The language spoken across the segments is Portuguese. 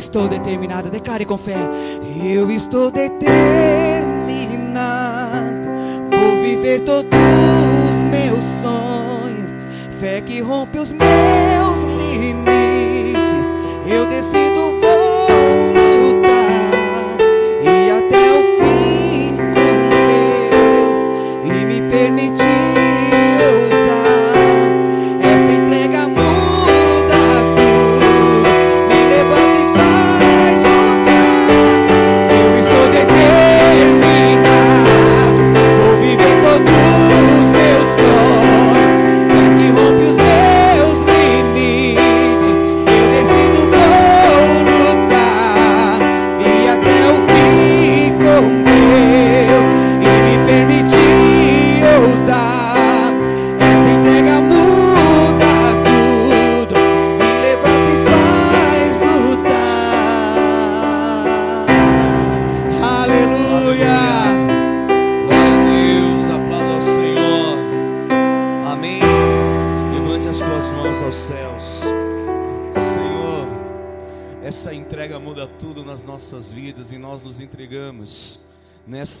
estou determinado. Declare com fé. Eu estou determinado. Vou viver todos os meus sonhos. Fé que rompe os meus limites. Eu decido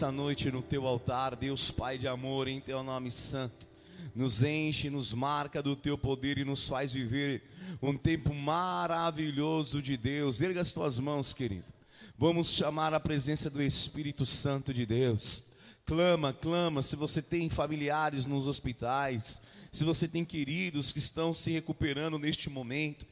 nessa noite no teu altar, Deus Pai de amor, em teu nome santo. Nos enche, nos marca do teu poder e nos faz viver um tempo maravilhoso de Deus. Erga as tuas mãos, querido. Vamos chamar a presença do Espírito Santo de Deus. Clama, clama. Se você tem familiares nos hospitais, se você tem queridos que estão se recuperando neste momento,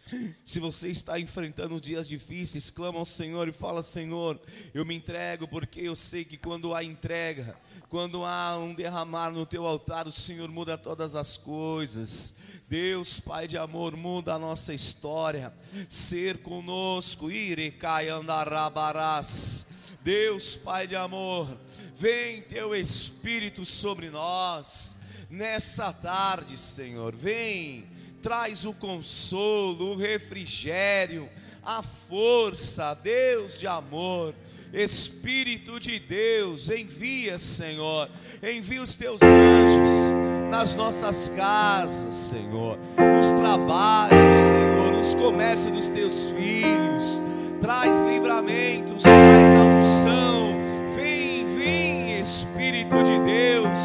se você está enfrentando dias difíceis, clama ao Senhor e fala: Senhor, eu me entrego, porque eu sei que quando há entrega, quando há um derramar no teu altar, o Senhor muda todas as coisas. Deus, Pai de amor, muda a nossa história. Ser conosco, irecai andarabarás. Deus, Pai de amor, vem teu Espírito sobre nós nessa tarde, Senhor. Vem, traz o consolo, o refrigério, a força, Deus de amor. Espírito de Deus, envia, Senhor, envia os teus anjos nas nossas casas, Senhor, nos trabalhos, Senhor, nos comércios dos teus filhos. Traz livramentos, traz a unção. Vem, vem, Espírito de Deus,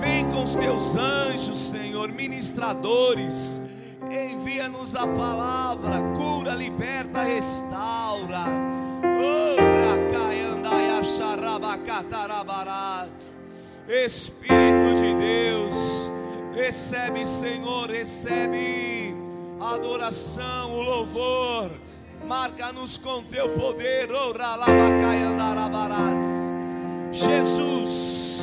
vem com os teus anjos, Senhor, ministradores. Envia-nos a palavra, cura, liberta, restaura. Espírito de Deus, recebe, Senhor, recebe a adoração, o louvor, marca-nos com teu poder, Jesus.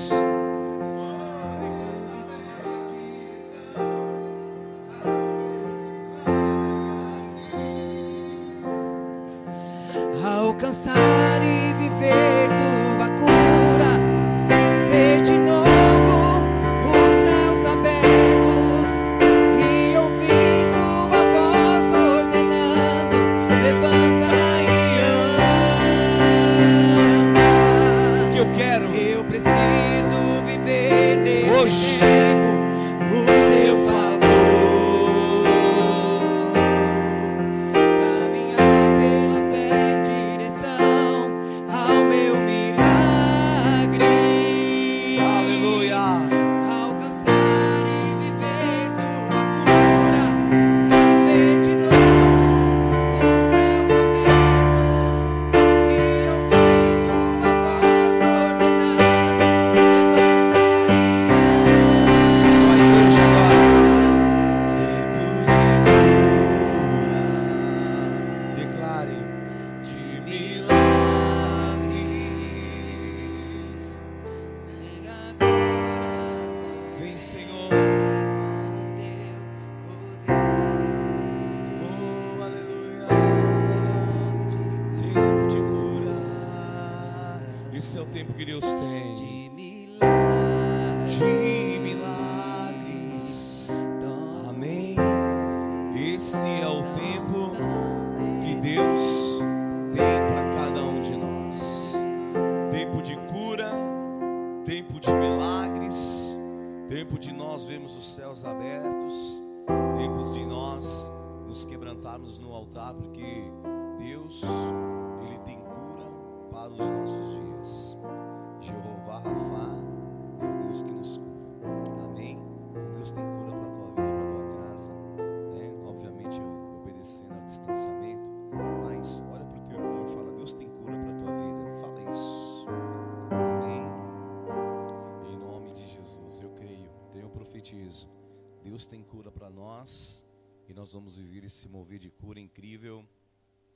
E nós vamos viver esse mover de cura incrível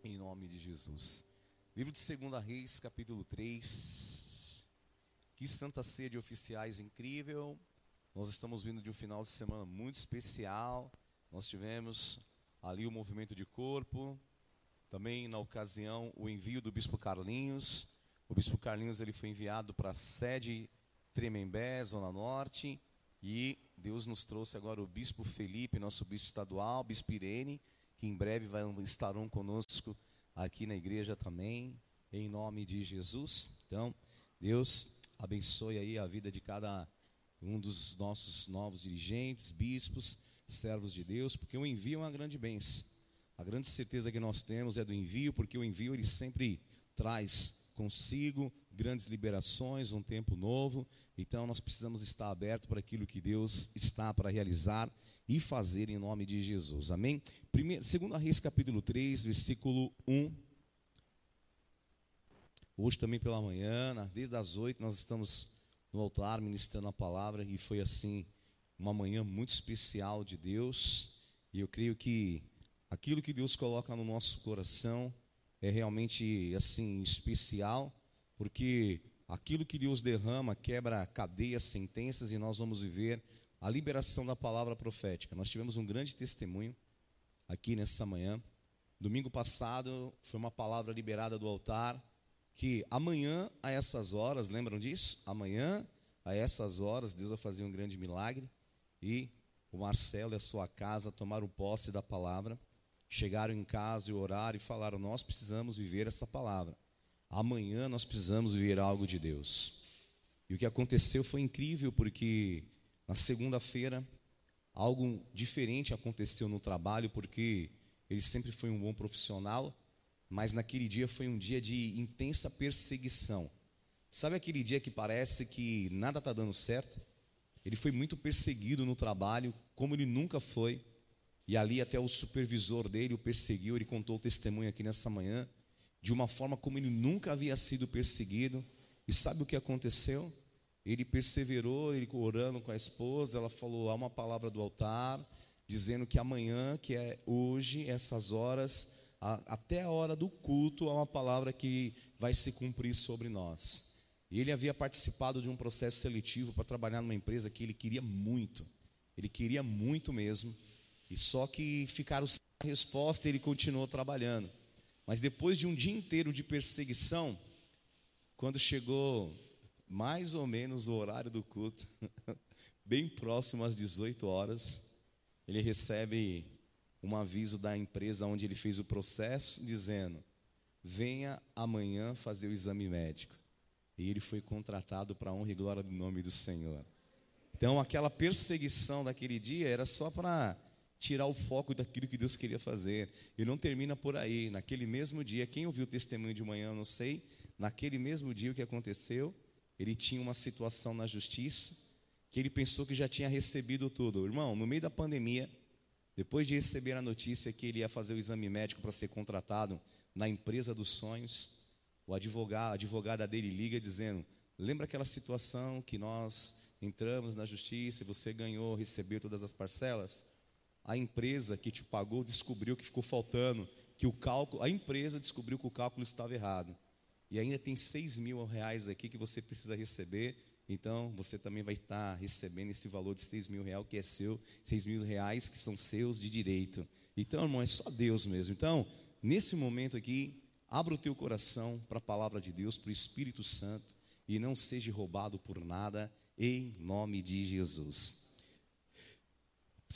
em nome de Jesus. Livro de 2 Reis, capítulo 3. Que santa ceia de oficiais incrível. Nós estamos vindo de um final de semana muito especial. Nós tivemos ali o movimento de corpo, também na ocasião o envio do bispo Carlinhos. O bispo Carlinhos ele foi enviado para a sede Tremembé, Zona Norte, e Deus nos trouxe agora o bispo Felipe, nosso bispo estadual, bispo Irene, que em breve vai estarão conosco aqui na igreja também, em nome de Jesus. Então, Deus abençoe aí a vida de cada um dos nossos novos dirigentes, bispos, servos de Deus, porque o envio é uma grande bênção. A grande certeza que nós temos é do envio, porque o envio ele sempre traz consigo grandes liberações, um tempo novo. Então nós precisamos estar abertos para aquilo que Deus está para realizar e fazer em nome de Jesus. Amém? Primeiro, segundo Reis capítulo 3, versículo 1. Hoje também pela manhã, desde as 8 nós estamos no altar ministrando a palavra e foi assim uma manhã muito especial de Deus. E eu creio que aquilo que Deus coloca no nosso coração é realmente assim especial, porque aquilo que Deus derrama quebra cadeias, sentenças e nós vamos viver a liberação da palavra profética. Nós tivemos um grande testemunho aqui nessa manhã. Domingo passado foi uma palavra liberada do altar que amanhã, a essas horas, lembram disso? Amanhã, a essas horas, Deus vai fazer um grande milagre e o Marcelo e a sua casa tomaram posse da palavra, chegaram em casa e oraram e falaram: Nós precisamos viver essa palavra. Amanhã nós precisamos viver algo de Deus. E o que aconteceu foi incrível, porque na segunda-feira algo diferente aconteceu no trabalho, porque ele sempre foi um bom profissional, mas naquele dia foi um dia de intensa perseguição. Sabe aquele dia que parece que nada está dando certo? Ele foi muito perseguido no trabalho, como ele nunca foi. E ali até o supervisor dele o perseguiu, ele contou o testemunho aqui nessa manhã, de uma forma como ele nunca havia sido perseguido. E sabe o que aconteceu? Ele perseverou, ele orando com a esposa, ela falou: há uma palavra do altar, dizendo que amanhã, que é hoje, essas horas, a, até a hora do culto, há uma palavra que vai se cumprir sobre nós. E ele havia participado de um processo seletivo para trabalhar numa empresa que ele queria muito. Ele queria muito mesmo. E só que ficaram sem resposta e ele continuou trabalhando. Mas depois de um dia inteiro de perseguição, quando chegou mais ou menos o horário do culto, bem próximo às 18 horas, ele recebe um aviso da empresa onde ele fez o processo, dizendo: venha amanhã fazer o exame médico. E ele foi contratado para honra e glória do nome do Senhor. Então, aquela perseguição daquele dia era só para tirar o foco daquilo que Deus queria fazer. E não termina por aí. Naquele mesmo dia, quem ouviu o testemunho de manhã, eu não sei. Naquele mesmo dia, o que aconteceu? Ele tinha uma situação na justiça que ele pensou que já tinha recebido tudo. Irmão, no meio da pandemia, depois de receber a notícia que ele ia fazer o exame médico para ser contratado na empresa dos sonhos, o advogado, a advogada dele liga dizendo: Lembra aquela situação que nós entramos na justiça e você ganhou, recebeu todas as parcelas? A empresa que te pagou descobriu que ficou faltando, que o cálculo, a empresa descobriu que o cálculo estava errado. E ainda tem seis mil reais aqui que você precisa receber. Então você também vai estar recebendo esse valor de seis mil reais que é seu, seis mil reais que são seus de direito. Então, irmão, é só Deus mesmo. Então, nesse momento aqui, Abra o teu coração para a palavra de Deus, para o Espírito Santo, e não seja roubado por nada, em nome de Jesus.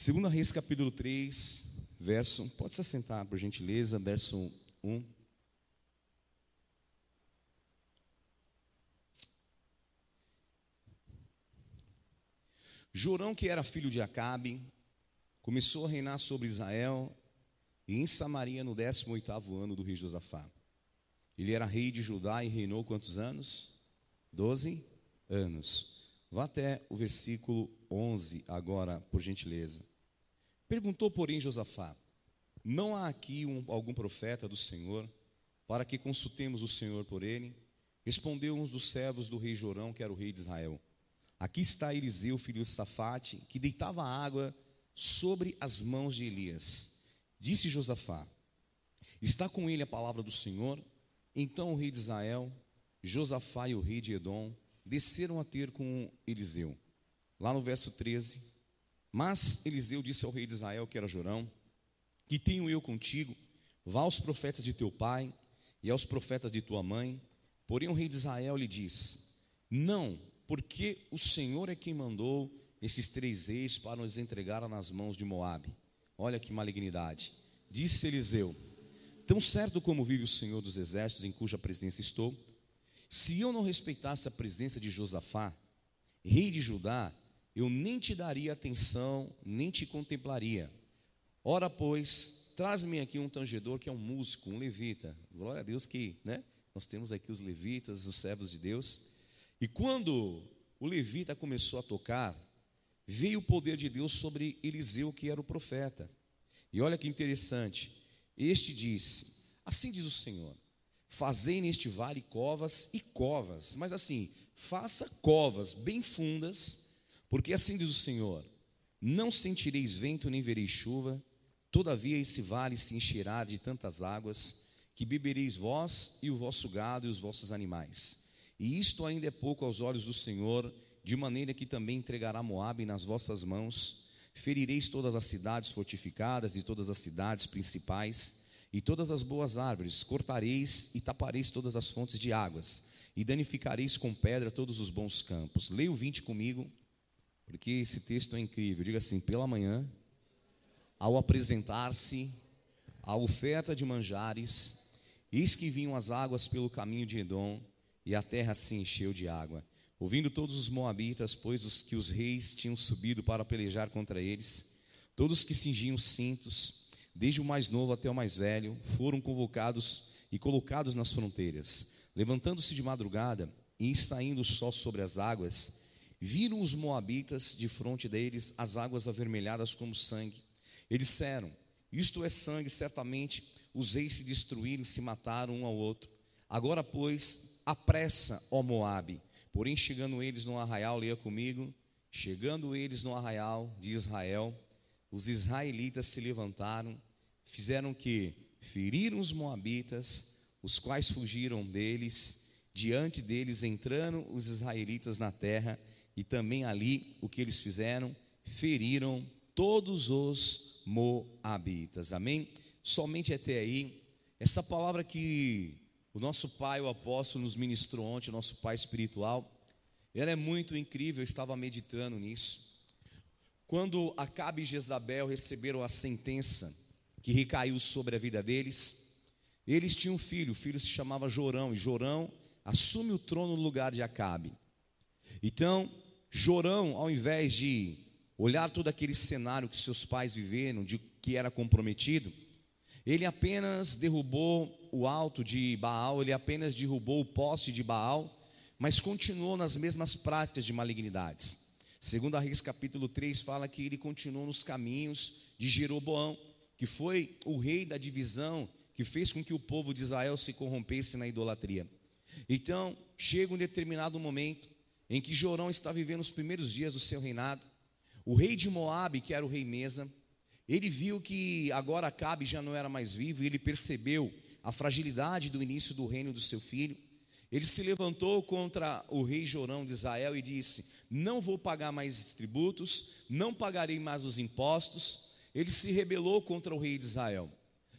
Segunda Reis capítulo 3, verso, pode se assentar por gentileza, verso 1. Jorão, que era filho de Acabe, começou a reinar sobre Israel e em Samaria no 18º ano do rei Josafá. Ele era rei de Judá e reinou quantos anos? Doze anos. Vá até o versículo 11 agora, por gentileza. Perguntou, porém, Josafá: Não há aqui um, algum profeta do Senhor para que consultemos o Senhor por ele? Respondeu um dos servos do rei Jorão, que era o rei de Israel: Aqui está Eliseu, filho de Safate, que deitava água sobre as mãos de Elias. Disse Josafá: Está com ele a palavra do Senhor? Então o rei de Israel, Josafá e o rei de Edom desceram a ter com Eliseu. Lá no verso 13, mas Eliseu disse ao rei de Israel, que era Jorão, que tenho eu contigo, vá aos profetas de teu pai e aos profetas de tua mãe. Porém o rei de Israel lhe diz: Não, porque o Senhor é quem mandou esses três reis para nos entregar nas mãos de Moabe. Olha que malignidade. Disse Eliseu: Tão certo como vive o Senhor dos Exércitos, em cuja presença estou, se eu não respeitasse a presença de Josafá, rei de Judá, eu nem te daria atenção, nem te contemplaria. Ora, pois, traz-me aqui um tangedor que é um músico, um levita. Glória a Deus que, né? Nós temos aqui os levitas, os servos de Deus. E quando o levita começou a tocar, veio o poder de Deus sobre Eliseu, que era o profeta. E olha que interessante, este disse: Assim diz o Senhor: Fazei neste vale covas e covas, mas assim, faça covas bem fundas, porque assim diz o Senhor: Não sentireis vento nem vereis chuva, todavia esse vale se encherá de tantas águas, que bebereis vós e o vosso gado e os vossos animais. E isto ainda é pouco aos olhos do Senhor, de maneira que também entregará Moabe nas vossas mãos Ferireis todas as cidades fortificadas e todas as cidades principais, e todas as boas árvores, cortareis e tapareis todas as fontes de águas, e danificareis com pedra todos os bons campos. Leia o 20 comigo, porque esse texto é incrível. Diga assim: pela manhã, ao apresentar-se a oferta de manjares, eis que vinham as águas pelo caminho de Edom, e a terra se encheu de água. Ouvindo todos os moabitas, pois os que os reis tinham subido para pelejar contra eles, todos que cingiam cintos, desde o mais novo até o mais velho, foram convocados e colocados nas fronteiras. Levantando-se de madrugada e saindo o sol sobre as águas, viram os moabitas de fronte deles as águas avermelhadas como sangue. Eles disseram: Isto é sangue, certamente os reis se destruíram e se mataram um ao outro. Agora, pois, apressa, ó Moabe. Porém, chegando eles no arraial, leia comigo, chegando eles no arraial de Israel, os israelitas se levantaram fizeram que feriram os moabitas, os quais fugiram deles, diante deles entrando os israelitas na terra, e também ali o que eles fizeram, feriram todos os moabitas. Amém? Somente até aí, essa palavra que o nosso pai, o apóstolo, nos ministrou ontem, o nosso pai espiritual, ela é muito incrível, eu estava meditando nisso. Quando Acabe e Jezabel receberam a sentença que recaiu sobre a vida deles. Eles tinham um filho, o filho se chamava Jorão, e Jorão assume o trono no lugar de Acabe. Então, Jorão, ao invés de olhar todo aquele cenário que seus pais viveram, de que era comprometido, ele apenas derrubou o alto de Baal, ele apenas derrubou o poste de Baal, mas continuou nas mesmas práticas de malignidades. Segundo a Reis capítulo 3 fala que ele continuou nos caminhos de Jeroboão que foi o rei da divisão que fez com que o povo de Israel se corrompesse na idolatria. Então, chega um determinado momento em que Jorão está vivendo os primeiros dias do seu reinado. O rei de Moabe, que era o rei Mesa, ele viu que agora Acabe já não era mais vivo e ele percebeu a fragilidade do início do reino do seu filho. Ele se levantou contra o rei Jorão de Israel e disse: Não vou pagar mais tributos, não pagarei mais os impostos, ele se rebelou contra o rei de Israel.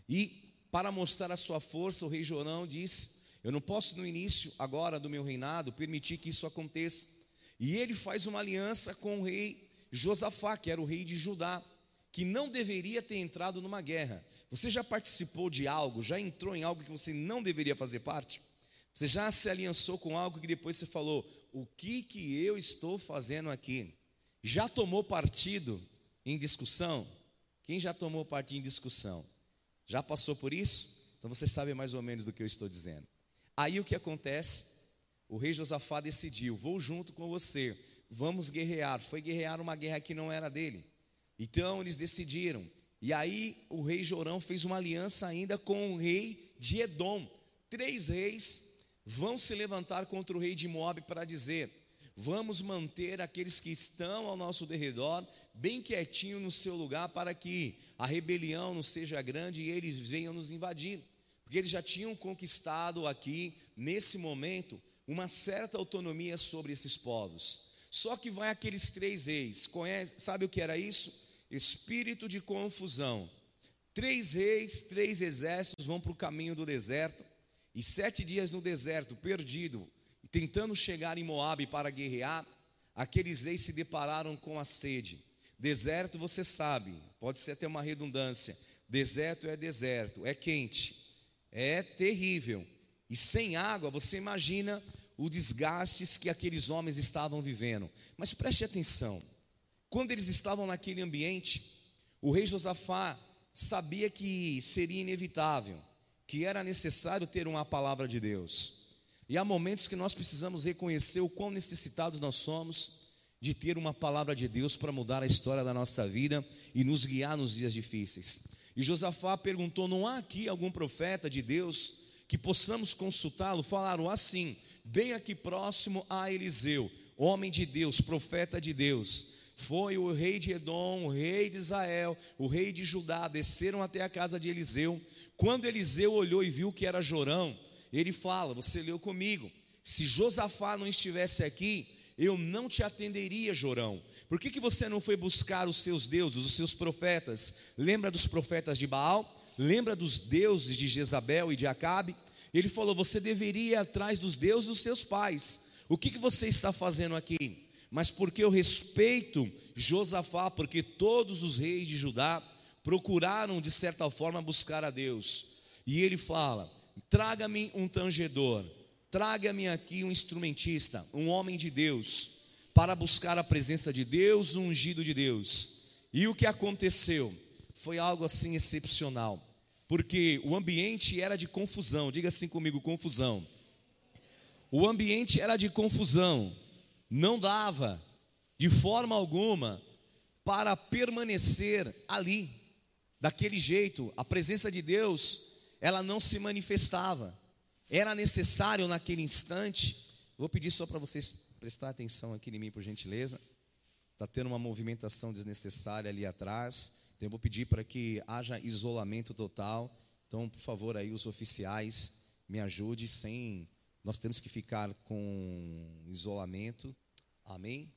E, para mostrar a sua força, o rei Jorão disse: Eu não posso, no início agora do meu reinado, permitir que isso aconteça. E ele faz uma aliança com o rei Josafá, que era o rei de Judá, que não deveria ter entrado numa guerra. Você já participou de algo, já entrou em algo que você não deveria fazer parte? Você já se aliançou com algo que depois você falou: O que, que eu estou fazendo aqui? Já tomou partido em discussão? Quem já tomou parte em discussão? Já passou por isso? Então você sabe mais ou menos do que eu estou dizendo. Aí o que acontece? O rei Josafá decidiu: vou junto com você, vamos guerrear. Foi guerrear uma guerra que não era dele. Então eles decidiram. E aí o rei Jorão fez uma aliança ainda com o rei de Edom. Três reis vão se levantar contra o rei de Moab para dizer: vamos manter aqueles que estão ao nosso derredor bem quietinho no seu lugar para que a rebelião não seja grande e eles venham nos invadir. Porque eles já tinham conquistado aqui, nesse momento, uma certa autonomia sobre esses povos. Só que vai aqueles três reis, conhece, sabe o que era isso? Espírito de confusão. Três reis, três exércitos vão para o caminho do deserto, e sete dias no deserto, perdido, tentando chegar em Moabe para guerrear, aqueles reis se depararam com a sede. Deserto, você sabe, pode ser até uma redundância. Deserto é deserto, é quente, é terrível. E sem água, você imagina o desgastes que aqueles homens estavam vivendo. Mas preste atenção: quando eles estavam naquele ambiente, o rei Josafá sabia que seria inevitável, que era necessário ter uma palavra de Deus. E há momentos que nós precisamos reconhecer o quão necessitados nós somos de ter uma palavra de Deus para mudar a história da nossa vida e nos guiar nos dias difíceis. E Josafá perguntou: não há aqui algum profeta de Deus que possamos consultá-lo? Falaram assim: bem aqui próximo a Eliseu, homem de Deus, profeta de Deus. Foi o rei de Edom, o rei de Israel, o rei de Judá, desceram até a casa de Eliseu. Quando Eliseu olhou e viu que era Jorão, ele fala: Você leu comigo, se Josafá não estivesse aqui, eu não te atenderia, Jorão. Por que, que você não foi buscar os seus deuses, os seus profetas? Lembra dos profetas de Baal? lembra dos deuses de Jezabel e de Acabe? Ele falou: Você deveria ir atrás dos deuses dos seus pais. O que, que você está fazendo aqui? Mas porque eu respeito Josafá, porque todos os reis de Judá procuraram de certa forma buscar a Deus. E ele fala: Traga-me um tangedor, traga-me aqui um instrumentista, um homem de Deus, para buscar a presença de Deus, o ungido de Deus. E o que aconteceu? Foi algo assim excepcional porque o ambiente era de confusão. Diga assim comigo: confusão. O ambiente era de confusão. Não dava, de forma alguma, para permanecer ali, daquele jeito. A presença de Deus, ela não se manifestava. Era necessário naquele instante. Vou pedir só para vocês prestar atenção aqui em mim, por gentileza. Está tendo uma movimentação desnecessária ali atrás. Então eu vou pedir para que haja isolamento total. Então, por favor, aí os oficiais me ajude sem nós temos que ficar com isolamento. Amém?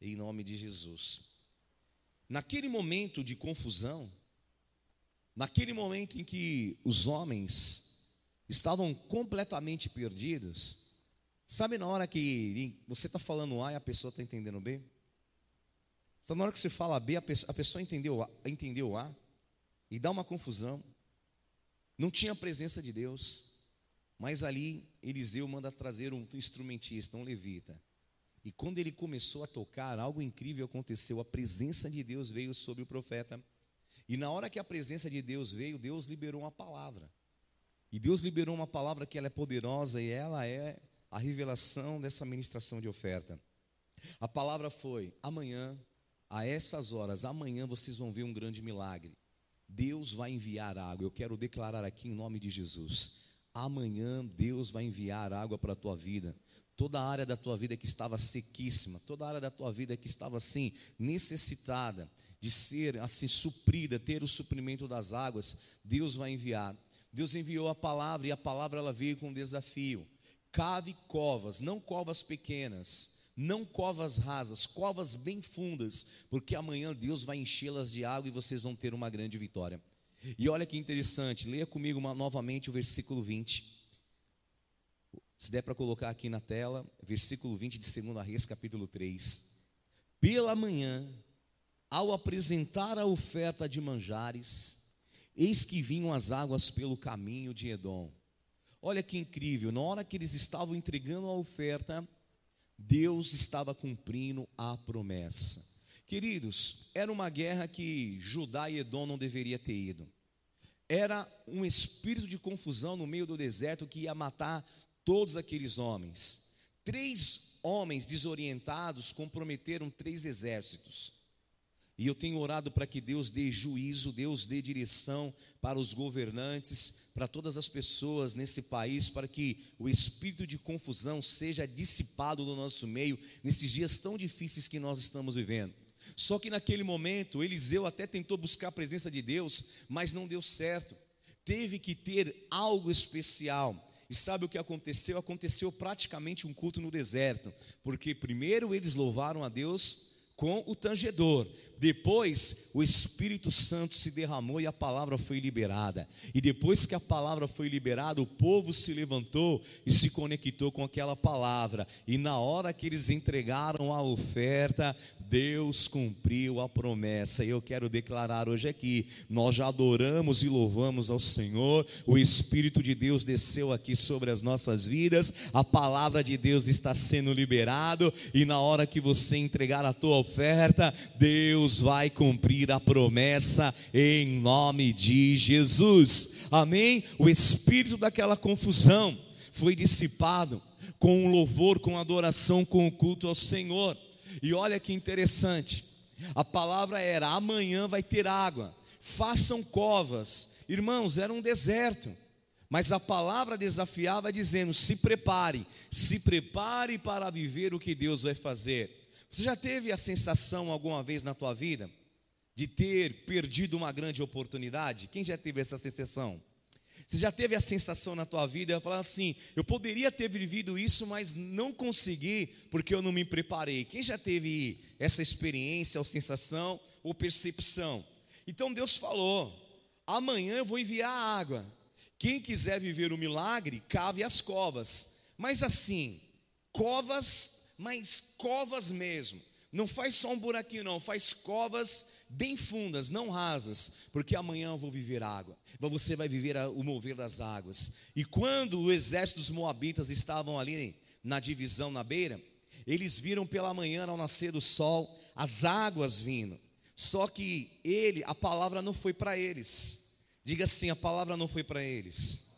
Em nome de Jesus. Naquele momento de confusão, naquele momento em que os homens estavam completamente perdidos, sabe na hora que você está falando A e a pessoa está entendendo B? Então, na hora que você fala B, a pessoa, entendeu, a, entendeu A e dá uma confusão. Não tinha a presença de Deus, mas ali Eliseu manda trazer um instrumentista, um levita. E quando ele começou a tocar, algo incrível aconteceu. A presença de Deus veio sobre o profeta. E na hora que a presença de Deus veio, Deus liberou uma palavra. E Deus liberou uma palavra que ela é poderosa e ela é a revelação dessa ministração de oferta. A palavra foi: amanhã a essas horas, amanhã vocês vão ver um grande milagre. Deus vai enviar água. Eu quero declarar aqui em nome de Jesus. Amanhã Deus vai enviar água para a tua vida. Toda a área da tua vida que estava sequíssima, toda a área da tua vida que estava assim, necessitada de ser assim suprida, ter o suprimento das águas, Deus vai enviar. Deus enviou a palavra e a palavra ela veio com um desafio. Cave covas, não covas pequenas não covas rasas, covas bem fundas, porque amanhã Deus vai enchê-las de água e vocês vão ter uma grande vitória. E olha que interessante, leia comigo uma, novamente o versículo 20. Se der para colocar aqui na tela, versículo 20 de 2 Reis, capítulo 3. Pela manhã, ao apresentar a oferta de manjares, eis que vinham as águas pelo caminho de Edom. Olha que incrível, na hora que eles estavam entregando a oferta, Deus estava cumprindo a promessa. Queridos, era uma guerra que Judá e Edom não deveria ter ido. Era um espírito de confusão no meio do deserto que ia matar todos aqueles homens. Três homens desorientados comprometeram três exércitos. E eu tenho orado para que Deus dê juízo, Deus dê direção para os governantes, para todas as pessoas nesse país, para que o espírito de confusão seja dissipado do nosso meio nesses dias tão difíceis que nós estamos vivendo. Só que naquele momento, Eliseu até tentou buscar a presença de Deus, mas não deu certo. Teve que ter algo especial. E sabe o que aconteceu? Aconteceu praticamente um culto no deserto, porque primeiro eles louvaram a Deus com o tangedor. Depois, o Espírito Santo se derramou e a palavra foi liberada. E depois que a palavra foi liberada, o povo se levantou e se conectou com aquela palavra. E na hora que eles entregaram a oferta, Deus cumpriu a promessa. E eu quero declarar hoje aqui: nós já adoramos e louvamos ao Senhor. O Espírito de Deus desceu aqui sobre as nossas vidas. A palavra de Deus está sendo liberado. E na hora que você entregar a tua oferta, Deus vai cumprir a promessa em nome de Jesus. Amém? O espírito daquela confusão foi dissipado com o louvor, com a adoração, com o culto ao Senhor. E olha que interessante. A palavra era: amanhã vai ter água. Façam covas. Irmãos, era um deserto. Mas a palavra desafiava dizendo: se prepare, se prepare para viver o que Deus vai fazer. Você já teve a sensação alguma vez na tua vida de ter perdido uma grande oportunidade? Quem já teve essa sensação? Você já teve a sensação na tua vida de falar assim: eu poderia ter vivido isso, mas não consegui porque eu não me preparei. Quem já teve essa experiência, ou sensação, ou percepção? Então Deus falou: Amanhã eu vou enviar água. Quem quiser viver o milagre, cave as covas. Mas assim, covas, mas covas mesmo. Não faz só um buraquinho, não, faz covas bem fundas, não rasas, porque amanhã eu vou viver água. Você vai viver o mover das águas. E quando o exército dos Moabitas estavam ali na divisão na beira, eles viram pela manhã, ao nascer do sol, as águas vindo. Só que ele, a palavra não foi para eles. Diga assim: a palavra não foi para eles.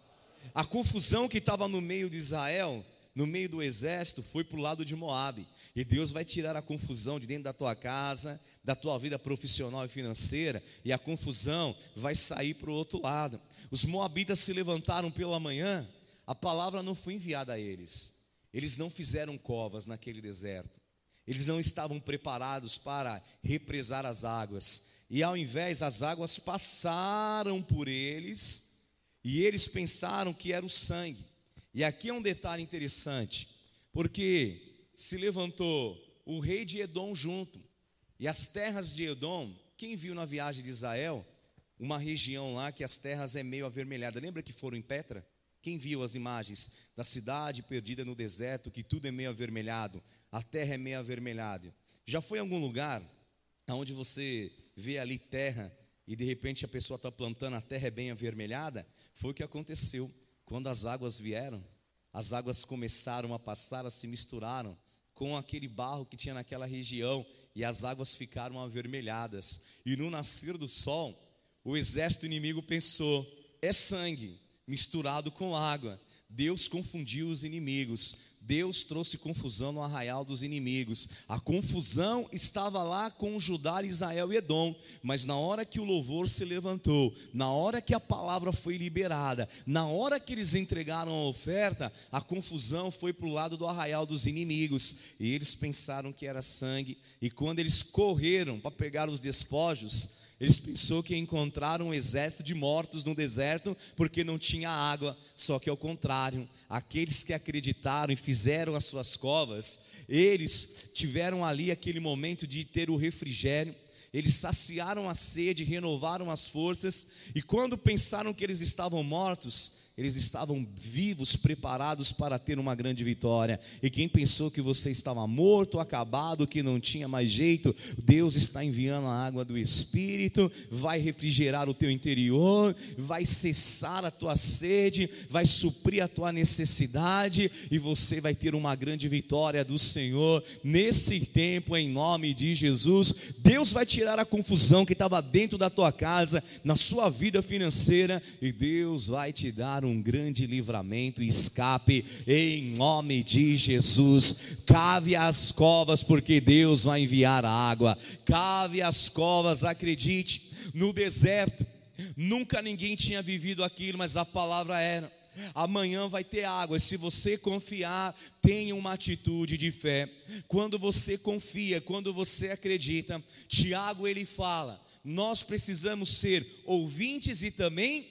A confusão que estava no meio de Israel, no meio do exército, foi para o lado de Moabe. E Deus vai tirar a confusão de dentro da tua casa, da tua vida profissional e financeira, e a confusão vai sair para o outro lado. Os moabitas se levantaram pela manhã, a palavra não foi enviada a eles. Eles não fizeram covas naquele deserto. Eles não estavam preparados para represar as águas. E ao invés, as águas passaram por eles e eles pensaram que era o sangue. E aqui é um detalhe interessante, porque se levantou o rei de Edom junto, e as terras de Edom, quem viu na viagem de Israel, uma região lá que as terras é meio avermelhada. Lembra que foram em Petra? Quem viu as imagens da cidade perdida no deserto, que tudo é meio avermelhado, a terra é meio avermelhada? Já foi em algum lugar onde você vê ali terra e de repente a pessoa está plantando, a terra é bem avermelhada? Foi o que aconteceu quando as águas vieram. As águas começaram a passar, a se misturaram com aquele barro que tinha naquela região e as águas ficaram avermelhadas. E no nascer do sol, o exército inimigo pensou: é sangue misturado com água. Deus confundiu os inimigos. Deus trouxe confusão no arraial dos inimigos. A confusão estava lá com Judá, Israel e Edom, mas na hora que o louvor se levantou, na hora que a palavra foi liberada, na hora que eles entregaram a oferta, a confusão foi para o lado do arraial dos inimigos. E eles pensaram que era sangue, e quando eles correram para pegar os despojos, eles pensou que encontraram um exército de mortos no deserto porque não tinha água. Só que ao contrário, aqueles que acreditaram e fizeram as suas covas, eles tiveram ali aquele momento de ter o refrigério. Eles saciaram a sede, renovaram as forças, e quando pensaram que eles estavam mortos, eles estavam vivos, preparados para ter uma grande vitória. E quem pensou que você estava morto, acabado, que não tinha mais jeito, Deus está enviando a água do Espírito, vai refrigerar o teu interior, vai cessar a tua sede, vai suprir a tua necessidade e você vai ter uma grande vitória do Senhor nesse tempo, em nome de Jesus. Deus vai tirar a confusão que estava dentro da tua casa, na sua vida financeira, e Deus vai te dar um um grande livramento e escape em nome de Jesus. Cave as covas, porque Deus vai enviar água. Cave as covas, acredite, no deserto. Nunca ninguém tinha vivido aquilo, mas a palavra era: amanhã vai ter água. Se você confiar, tenha uma atitude de fé. Quando você confia, quando você acredita, Tiago ele fala: nós precisamos ser ouvintes e também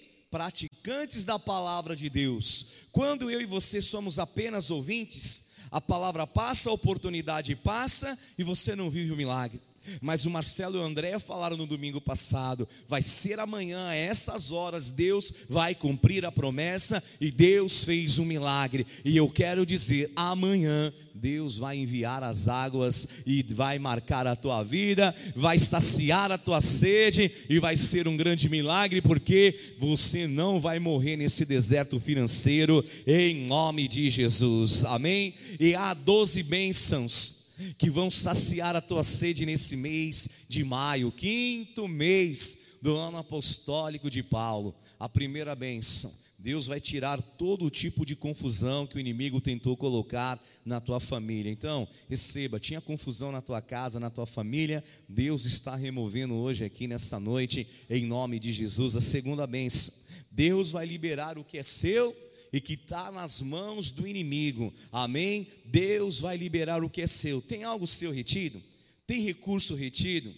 praticantes da palavra de Deus. Quando eu e você somos apenas ouvintes, a palavra passa, a oportunidade passa e você não vive o milagre. Mas o Marcelo e o André falaram no domingo passado: vai ser amanhã, a essas horas, Deus vai cumprir a promessa e Deus fez um milagre. E eu quero dizer: amanhã Deus vai enviar as águas e vai marcar a tua vida, vai saciar a tua sede e vai ser um grande milagre, porque você não vai morrer nesse deserto financeiro, em nome de Jesus, amém? E há doze bênçãos que vão saciar a tua sede nesse mês de maio, quinto mês do ano apostólico de Paulo. A primeira bênção Deus vai tirar todo tipo de confusão que o inimigo tentou colocar na tua família. Então, receba, tinha confusão na tua casa, na tua família, Deus está removendo hoje aqui nessa noite, em nome de Jesus. A segunda bênção, Deus vai liberar o que é seu e que está nas mãos do inimigo. Amém? Deus vai liberar o que é seu. Tem algo seu retido? Tem recurso retido?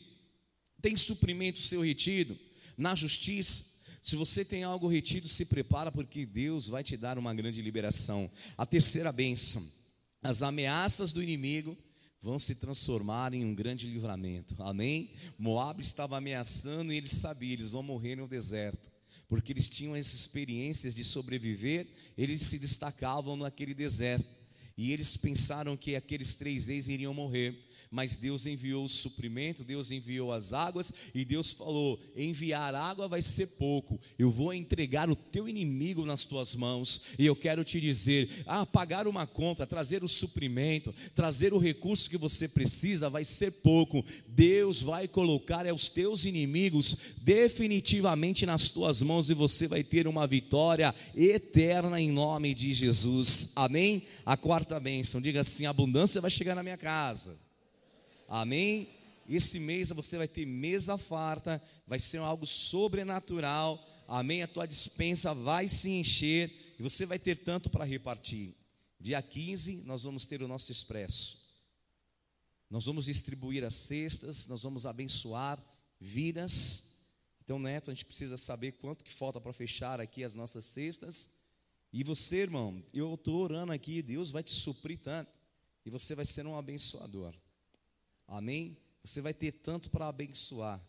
Tem suprimento seu retido? Na justiça? Se você tem algo retido, se prepara, porque Deus vai te dar uma grande liberação. A terceira bênção: as ameaças do inimigo vão se transformar em um grande livramento. Amém? Moab estava ameaçando e eles sabiam, eles vão morrer no deserto. Porque eles tinham essas experiências de sobreviver, eles se destacavam naquele deserto. E eles pensaram que aqueles três reis iriam morrer mas Deus enviou o suprimento, Deus enviou as águas, e Deus falou: enviar água vai ser pouco, eu vou entregar o teu inimigo nas tuas mãos, e eu quero te dizer: ah, pagar uma conta, trazer o suprimento, trazer o recurso que você precisa, vai ser pouco, Deus vai colocar é os teus inimigos definitivamente nas tuas mãos, e você vai ter uma vitória eterna em nome de Jesus, amém? A quarta bênção, diga assim: abundância vai chegar na minha casa. Amém? Esse mês você vai ter mesa farta, vai ser algo sobrenatural. Amém? A tua dispensa vai se encher e você vai ter tanto para repartir. Dia 15 nós vamos ter o nosso expresso. Nós vamos distribuir as cestas, nós vamos abençoar vidas. Então, Neto, a gente precisa saber quanto que falta para fechar aqui as nossas cestas. E você, irmão, eu estou orando aqui, Deus vai te suprir tanto. E você vai ser um abençoador. Amém? Você vai ter tanto para abençoar.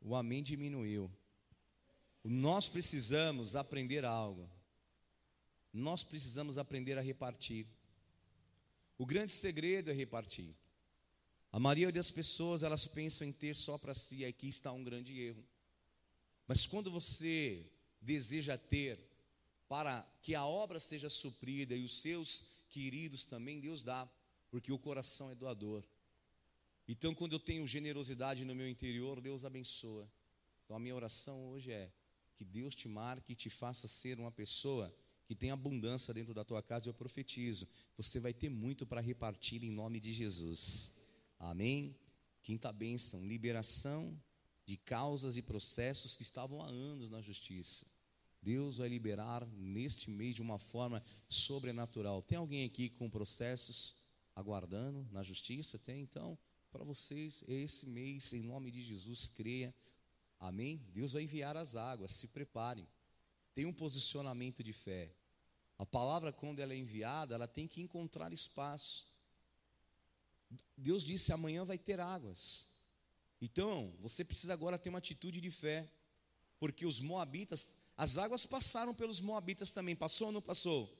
O amém diminuiu. Nós precisamos aprender algo. Nós precisamos aprender a repartir. O grande segredo é repartir. A maioria das pessoas, elas pensam em ter só para si, aqui está um grande erro. Mas quando você deseja ter para que a obra seja suprida e os seus queridos também, Deus dá, porque o coração é doador. Então, quando eu tenho generosidade no meu interior, Deus abençoa. Então, a minha oração hoje é que Deus te marque e te faça ser uma pessoa que tem abundância dentro da tua casa. Eu profetizo, você vai ter muito para repartir em nome de Jesus. Amém? Quinta bênção: liberação de causas e processos que estavam há anos na justiça. Deus vai liberar neste mês de uma forma sobrenatural. Tem alguém aqui com processos aguardando na justiça? Tem? Então para vocês esse mês, em nome de Jesus, creia. Amém? Deus vai enviar as águas, se preparem. Tem um posicionamento de fé. A palavra, quando ela é enviada, ela tem que encontrar espaço. Deus disse: amanhã vai ter águas. Então, você precisa agora ter uma atitude de fé, porque os moabitas, as águas passaram pelos moabitas também, passou ou não passou?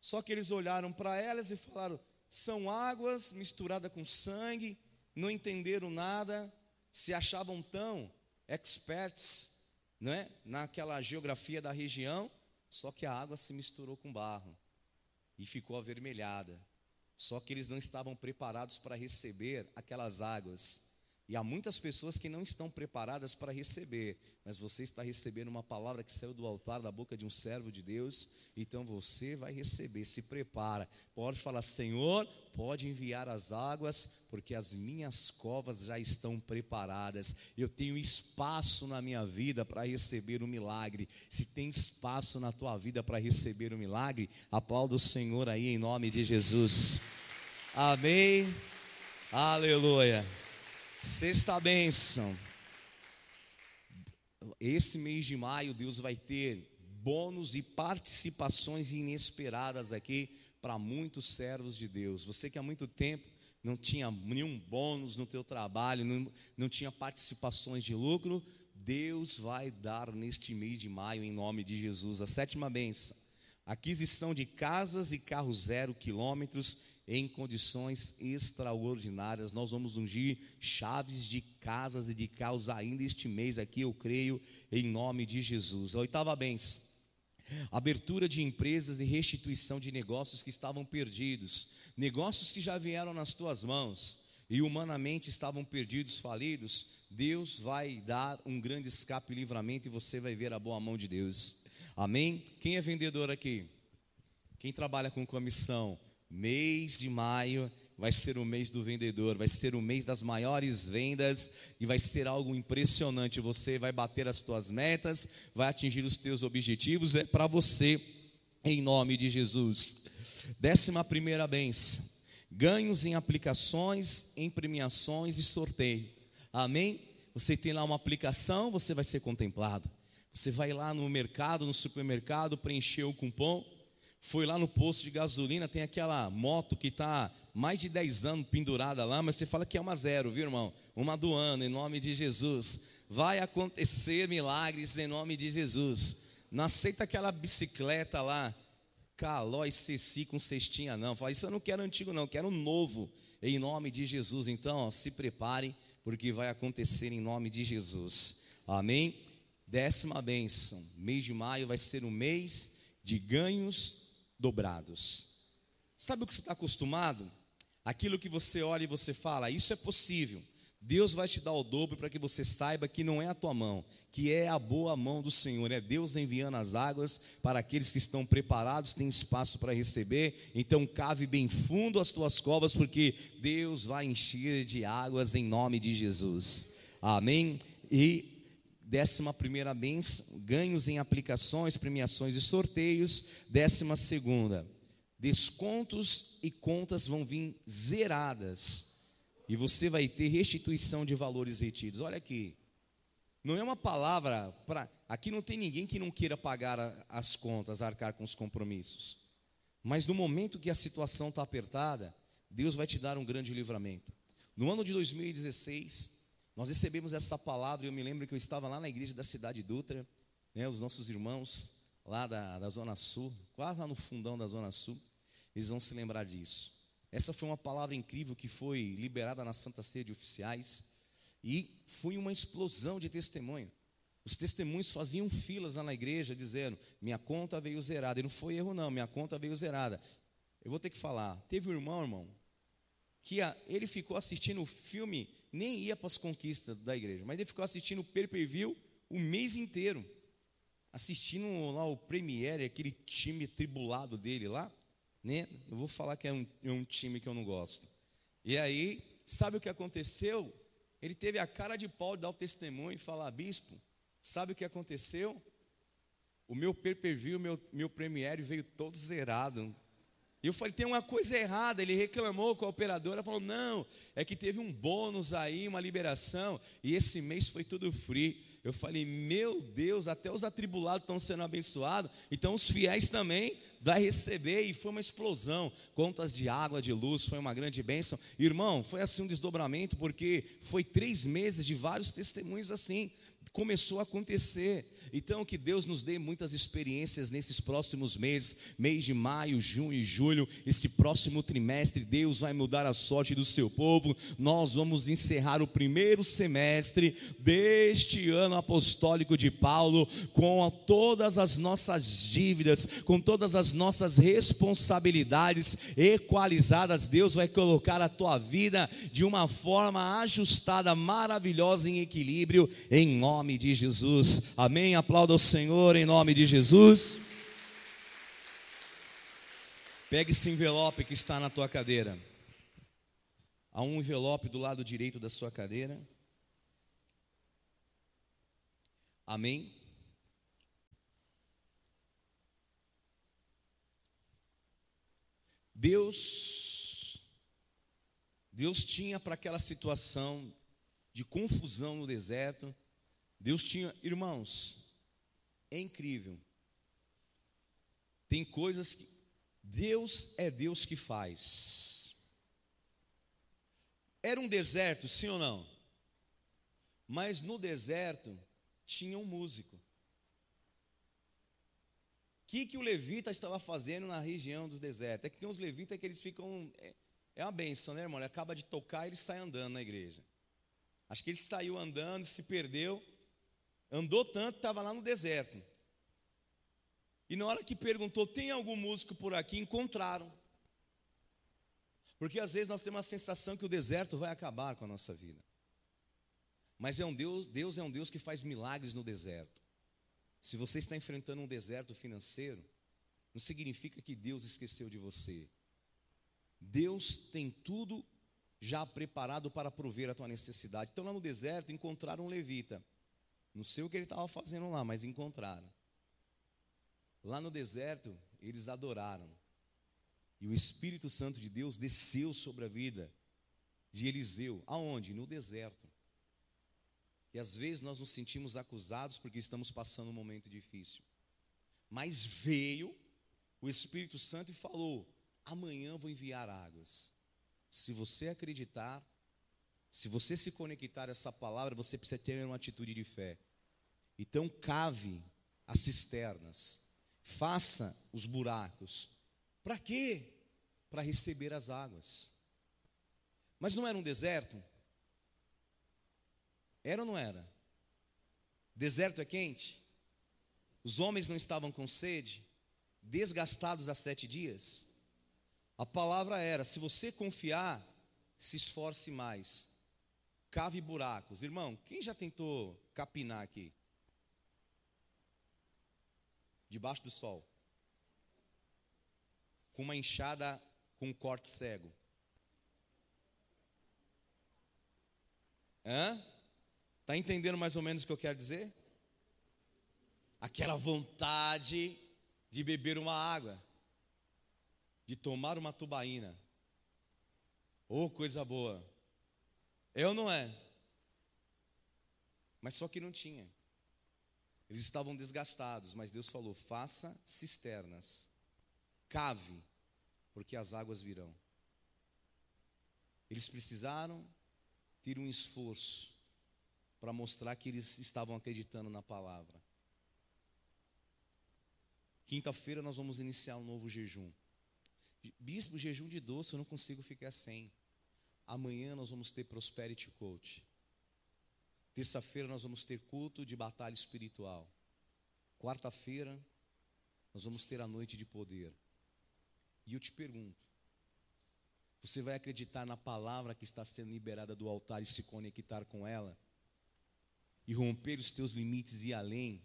Só que eles olharam para elas e falaram: são águas misturadas com sangue, não entenderam nada, se achavam tão experts né, naquela geografia da região, só que a água se misturou com barro e ficou avermelhada. Só que eles não estavam preparados para receber aquelas águas. E há muitas pessoas que não estão preparadas para receber, mas você está recebendo uma palavra que saiu do altar da boca de um servo de Deus, então você vai receber, se prepara. Pode falar, Senhor, pode enviar as águas, porque as minhas covas já estão preparadas. Eu tenho espaço na minha vida para receber o milagre. Se tem espaço na tua vida para receber o milagre, aplauda o Senhor aí em nome de Jesus. Amém. Aleluia. Sexta bênção. Esse mês de maio, Deus vai ter bônus e participações inesperadas aqui para muitos servos de Deus. Você que há muito tempo não tinha nenhum bônus no teu trabalho, não, não tinha participações de lucro, Deus vai dar neste mês de maio, em nome de Jesus. A sétima bênção: aquisição de casas e carros zero quilômetros em condições extraordinárias. Nós vamos ungir chaves de casas e de carros ainda este mês aqui, eu creio, em nome de Jesus. Oitava benção. Abertura de empresas e restituição de negócios que estavam perdidos, negócios que já vieram nas tuas mãos e humanamente estavam perdidos, falidos. Deus vai dar um grande escape e livramento e você vai ver a boa mão de Deus. Amém? Quem é vendedor aqui? Quem trabalha com comissão? Mês de maio vai ser o mês do vendedor, vai ser o mês das maiores vendas e vai ser algo impressionante. Você vai bater as suas metas, vai atingir os teus objetivos, é para você, em nome de Jesus. Décima primeira benção: ganhos em aplicações, em premiações e sorteio. Amém? Você tem lá uma aplicação, você vai ser contemplado. Você vai lá no mercado, no supermercado, preencher o cupom foi lá no posto de gasolina, tem aquela moto que está mais de 10 anos pendurada lá, mas você fala que é uma zero, viu, irmão? Uma do ano, em nome de Jesus. Vai acontecer milagres em nome de Jesus. Não aceita aquela bicicleta lá, Calói Ceci com cestinha, não. Fala, isso eu não quero antigo, não, quero novo, em nome de Jesus. Então, ó, se prepare, porque vai acontecer em nome de Jesus. Amém? Décima bênção. Mês de maio vai ser um mês de ganhos dobrados. Sabe o que você está acostumado? Aquilo que você olha e você fala, isso é possível. Deus vai te dar o dobro para que você saiba que não é a tua mão, que é a boa mão do Senhor. É Deus enviando as águas para aqueles que estão preparados, têm espaço para receber. Então, cave bem fundo as tuas covas, porque Deus vai encher de águas em nome de Jesus. Amém? E décima primeira bênção, ganhos em aplicações, premiações e sorteios. Décima segunda, descontos e contas vão vir zeradas e você vai ter restituição de valores retidos. Olha aqui, não é uma palavra para. Aqui não tem ninguém que não queira pagar as contas, arcar com os compromissos. Mas no momento que a situação está apertada, Deus vai te dar um grande livramento. No ano de 2016, nós recebemos essa palavra, e eu me lembro que eu estava lá na igreja da cidade Dutra, né, os nossos irmãos lá da, da Zona Sul, quase lá no fundão da Zona Sul, eles vão se lembrar disso. Essa foi uma palavra incrível que foi liberada na Santa Ceia de Oficiais e foi uma explosão de testemunho. Os testemunhos faziam filas lá na igreja dizendo: Minha conta veio zerada. E não foi erro, não, minha conta veio zerada. Eu vou ter que falar. Teve um irmão, irmão, que a, ele ficou assistindo o filme, nem ia para as conquistas da igreja, mas ele ficou assistindo o pay per view o mês inteiro. Assistindo lá o Premiere, aquele time tribulado dele lá né? Eu vou falar que é um, é um time que eu não gosto. E aí, sabe o que aconteceu? Ele teve a cara de pau de dar o testemunho e falar, bispo, sabe o que aconteceu? O meu pay-per-view, meu, meu premiere veio todo zerado. E eu falei, tem uma coisa errada. Ele reclamou com a operadora, falou, não, é que teve um bônus aí, uma liberação, e esse mês foi tudo free. Eu falei, meu Deus, até os atribulados estão sendo abençoados, então os fiéis também vai receber, e foi uma explosão. Contas de água, de luz, foi uma grande bênção. Irmão, foi assim um desdobramento, porque foi três meses de vários testemunhos assim. Começou a acontecer. Então, que Deus nos dê muitas experiências nesses próximos meses, mês de maio, junho e julho, esse próximo trimestre, Deus vai mudar a sorte do seu povo. Nós vamos encerrar o primeiro semestre deste ano apostólico de Paulo com todas as nossas dívidas, com todas as nossas responsabilidades equalizadas. Deus vai colocar a tua vida de uma forma ajustada, maravilhosa em equilíbrio, em nome de Jesus. Amém. Aplauda o Senhor em nome de Jesus. Pegue esse envelope que está na tua cadeira. Há um envelope do lado direito da sua cadeira. Amém? Deus, Deus tinha para aquela situação de confusão no deserto, Deus tinha, irmãos, é incrível. Tem coisas que Deus é Deus que faz. Era um deserto, sim ou não? Mas no deserto tinha um músico. O que, que o levita estava fazendo na região dos desertos? É que tem uns levitas que eles ficam. É, é uma benção, né, irmão? Ele acaba de tocar e ele sai andando na igreja. Acho que ele saiu andando, se perdeu. Andou tanto, estava lá no deserto. E na hora que perguntou, tem algum músico por aqui? Encontraram. Porque às vezes nós temos a sensação que o deserto vai acabar com a nossa vida. Mas é um Deus, Deus é um Deus que faz milagres no deserto. Se você está enfrentando um deserto financeiro, não significa que Deus esqueceu de você. Deus tem tudo já preparado para prover a tua necessidade. Então lá no deserto encontraram um levita. Não sei o que ele estava fazendo lá, mas encontraram. Lá no deserto, eles adoraram. E o Espírito Santo de Deus desceu sobre a vida de Eliseu. Aonde? No deserto. E às vezes nós nos sentimos acusados porque estamos passando um momento difícil. Mas veio o Espírito Santo e falou: amanhã vou enviar águas. se você acreditar, se você se conectar a essa palavra, você precisa ter uma atitude de fé. Então, cave as cisternas, faça os buracos. Para quê? Para receber as águas. Mas não era um deserto? Era ou não era? Deserto é quente? Os homens não estavam com sede? Desgastados há sete dias? A palavra era: se você confiar, se esforce mais. Cave buracos. Irmão, quem já tentou capinar aqui? Debaixo do sol. Com uma enxada com um corte cego. Hã? Está entendendo mais ou menos o que eu quero dizer? Aquela vontade de beber uma água, de tomar uma tubaína. Oh, coisa boa. Eu não é. Mas só que não tinha. Eles estavam desgastados, mas Deus falou: faça cisternas, cave, porque as águas virão. Eles precisaram ter um esforço para mostrar que eles estavam acreditando na palavra. Quinta-feira nós vamos iniciar um novo jejum. Bispo, jejum de doce, eu não consigo ficar sem. Amanhã nós vamos ter Prosperity Coach. Terça-feira nós vamos ter culto de batalha espiritual. Quarta-feira nós vamos ter a noite de poder. E eu te pergunto: você vai acreditar na palavra que está sendo liberada do altar e se conectar com ela? e romper os teus limites e além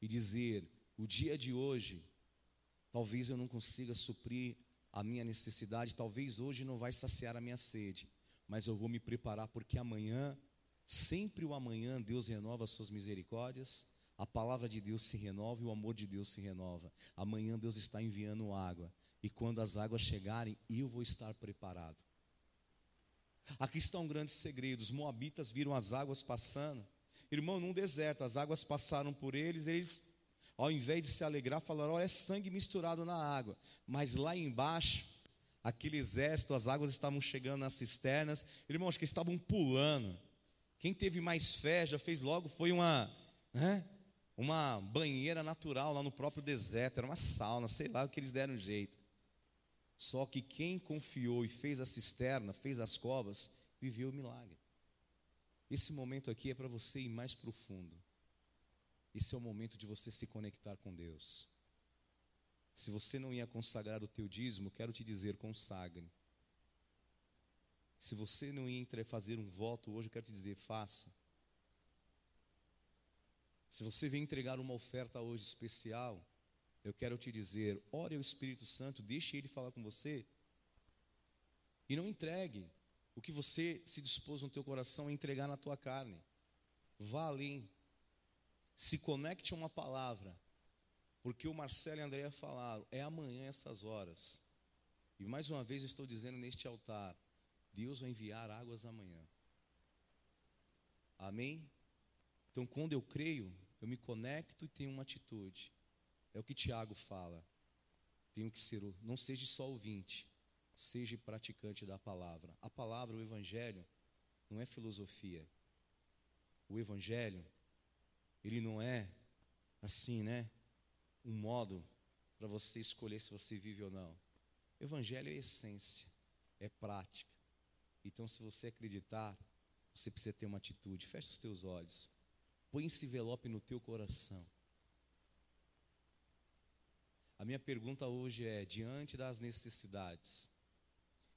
e dizer: o dia de hoje, talvez eu não consiga suprir a minha necessidade, talvez hoje não vai saciar a minha sede, mas eu vou me preparar porque amanhã, sempre o amanhã, Deus renova as suas misericórdias, a palavra de Deus se renova e o amor de Deus se renova. Amanhã Deus está enviando água, e quando as águas chegarem, eu vou estar preparado. Aqui está um grande segredo: os moabitas viram as águas passando Irmão, num deserto, as águas passaram por eles, eles, ao invés de se alegrar, falaram: olha, é sangue misturado na água. Mas lá embaixo, aquele exército, as águas estavam chegando nas cisternas. Irmãos, que estavam pulando. Quem teve mais fé já fez logo, foi uma, né, uma banheira natural lá no próprio deserto, era uma sauna, sei lá o que eles deram jeito. Só que quem confiou e fez a cisterna, fez as covas, viveu o milagre. Esse momento aqui é para você ir mais profundo. Esse é o momento de você se conectar com Deus. Se você não ia consagrar o teu dízimo, quero te dizer, consagre. Se você não ia fazer um voto hoje, quero te dizer, faça. Se você vem entregar uma oferta hoje especial, eu quero te dizer, ore ao Espírito Santo, deixe ele falar com você. E não entregue o que você se dispôs no teu coração a entregar na tua carne. Vá além. Se conecte a uma palavra. Porque o Marcelo e a Andréia falaram, é amanhã essas horas. E mais uma vez estou dizendo neste altar, Deus vai enviar águas amanhã. Amém? Então, quando eu creio, eu me conecto e tenho uma atitude. É o que Tiago fala. Tenho que ser, não seja só ouvinte, seja praticante da palavra. A palavra, o Evangelho, não é filosofia. O Evangelho, ele não é assim, né? Um modo para você escolher se você vive ou não. Evangelho é essência, é prática. Então, se você acreditar, você precisa ter uma atitude. Feche os teus olhos. Põe esse envelope no teu coração. A minha pergunta hoje é: diante das necessidades,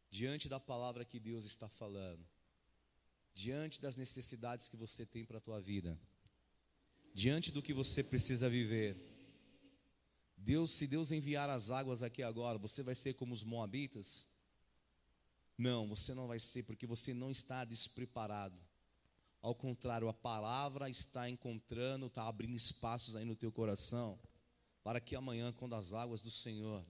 diante da palavra que Deus está falando, diante das necessidades que você tem para a tua vida, diante do que você precisa viver. Deus, se Deus enviar as águas aqui agora, você vai ser como os moabitas? Não, você não vai ser, porque você não está despreparado. Ao contrário, a palavra está encontrando, está abrindo espaços aí no teu coração, para que amanhã, quando as águas do Senhor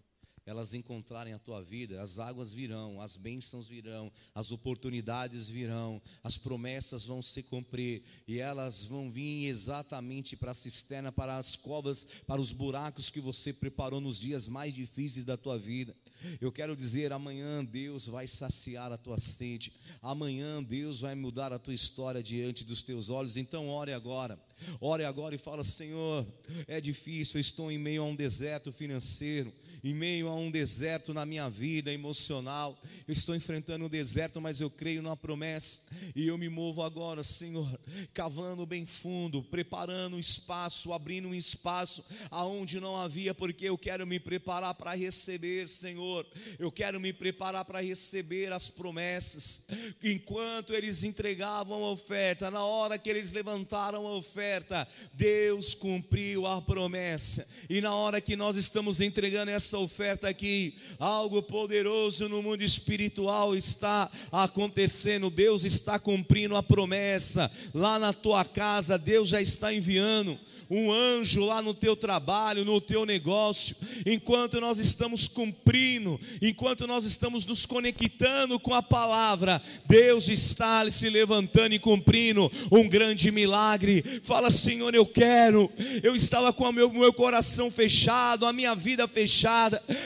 elas encontrarem a tua vida, as águas virão, as bênçãos virão, as oportunidades virão, as promessas vão se cumprir e elas vão vir exatamente para a cisterna, para as covas, para os buracos que você preparou nos dias mais difíceis da tua vida. Eu quero dizer, amanhã Deus vai saciar a tua sede. Amanhã Deus vai mudar a tua história diante dos teus olhos. Então ore agora. Ore agora e fala: Senhor, é difícil, eu estou em meio a um deserto financeiro, em meio a um deserto na minha vida emocional. Eu estou enfrentando um deserto, mas eu creio na promessa e eu me movo agora, Senhor, cavando bem fundo, preparando um espaço, abrindo um espaço aonde não havia, porque eu quero me preparar para receber, Senhor. Eu quero me preparar para receber as promessas. Enquanto eles entregavam a oferta, na hora que eles levantaram a oferta, Deus cumpriu a promessa. E na hora que nós estamos entregando essa essa oferta aqui, algo poderoso no mundo espiritual está acontecendo. Deus está cumprindo a promessa. Lá na tua casa, Deus já está enviando um anjo lá no teu trabalho, no teu negócio, enquanto nós estamos cumprindo, enquanto nós estamos nos conectando com a palavra, Deus está se levantando e cumprindo um grande milagre. Fala, Senhor, eu quero. Eu estava com o meu, meu coração fechado, a minha vida fechada,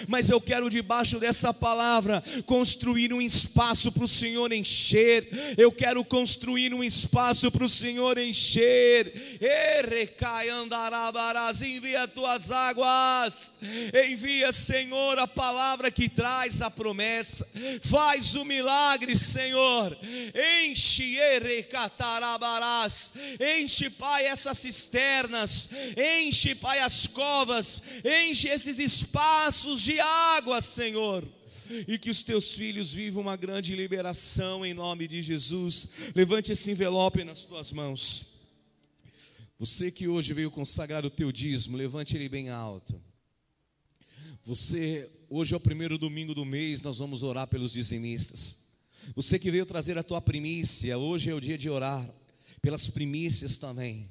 mas eu quero debaixo dessa palavra construir um espaço para o Senhor encher. Eu quero construir um espaço para o Senhor encher. E recaia andarabarás, envia tuas águas, envia, Senhor, a palavra que traz a promessa, faz o milagre, Senhor, enche, erecatarabarás, enche, Pai, essas cisternas, enche, Pai, as covas, enche esses espaços de água, Senhor e que os teus filhos vivam uma grande liberação em nome de Jesus. Levante esse envelope nas tuas mãos. Você que hoje veio consagrar o teu dízimo, levante ele bem alto. Você, hoje é o primeiro domingo do mês, nós vamos orar pelos dizimistas. Você que veio trazer a tua primícia, hoje é o dia de orar pelas primícias também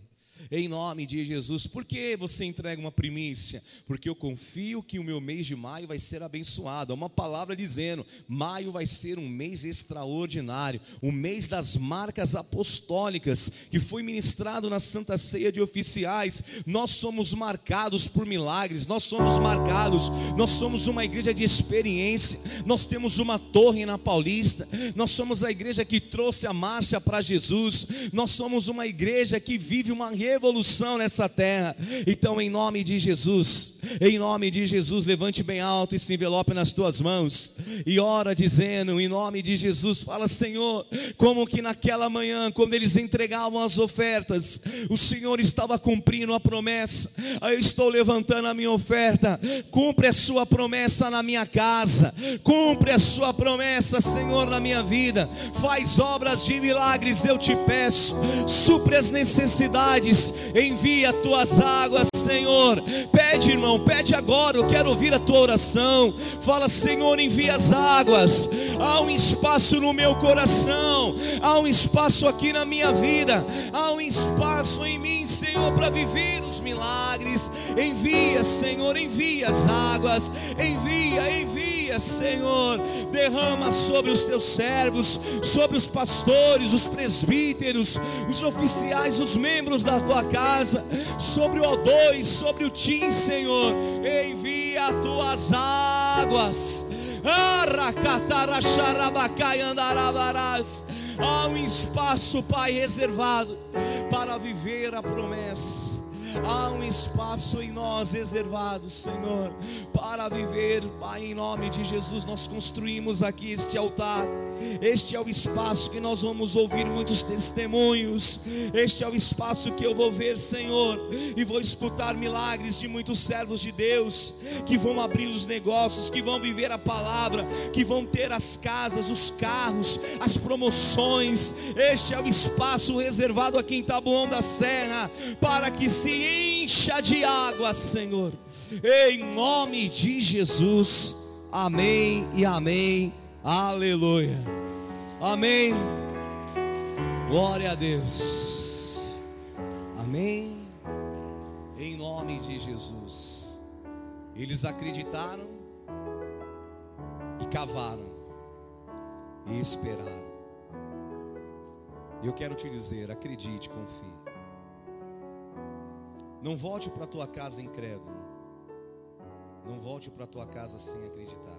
em nome de Jesus. Por que você entrega uma primícia? Porque eu confio que o meu mês de maio vai ser abençoado. É uma palavra dizendo: maio vai ser um mês extraordinário, o um mês das marcas apostólicas que foi ministrado na Santa Ceia de Oficiais. Nós somos marcados por milagres, nós somos marcados, nós somos uma igreja de experiência. Nós temos uma torre na Paulista, nós somos a igreja que trouxe a marcha para Jesus, nós somos uma igreja que vive uma revolução nessa terra. Então, em nome de Jesus, em nome de Jesus, levante bem alto esse envelope nas tuas mãos e ora dizendo, em nome de Jesus, fala, Senhor, como que naquela manhã, quando eles entregavam as ofertas, o Senhor estava cumprindo a promessa. Eu estou levantando a minha oferta. Cumpre a sua promessa na minha casa. Cumpre a sua promessa, Senhor, na minha vida. Faz obras de milagres, eu te peço. Supre as necessidades envia as tuas águas, Senhor. Pede, irmão, pede agora. Eu quero ouvir a tua oração. Fala, Senhor, envia as águas. Há um espaço no meu coração, há um espaço aqui na minha vida, há um espaço em mim, Senhor, para viver os milagres. Envia, Senhor, envia as águas, envia, envia, Senhor. Derrama sobre os teus servos, sobre os pastores, os presbíteros, os oficiais, os membros da tua casa, sobre o O2, sobre o Tim, Senhor. Envia as tuas águas. Há um espaço, Pai, reservado para viver a promessa. Há um espaço em nós reservado, Senhor, para viver, Pai, em nome de Jesus. Nós construímos aqui este altar. Este é o espaço que nós vamos ouvir muitos testemunhos. Este é o espaço que eu vou ver, Senhor, e vou escutar milagres de muitos servos de Deus que vão abrir os negócios, que vão viver a palavra, que vão ter as casas, os carros, as promoções. Este é o espaço reservado aqui em Taboão da Serra para que se encha de água, Senhor, em nome de Jesus. Amém e amém. Aleluia. Amém. Glória a Deus. Amém. Em nome de Jesus. Eles acreditaram e cavaram e esperaram. Eu quero te dizer, acredite, confie. Não volte para tua casa incrédulo. Não volte para tua casa sem acreditar.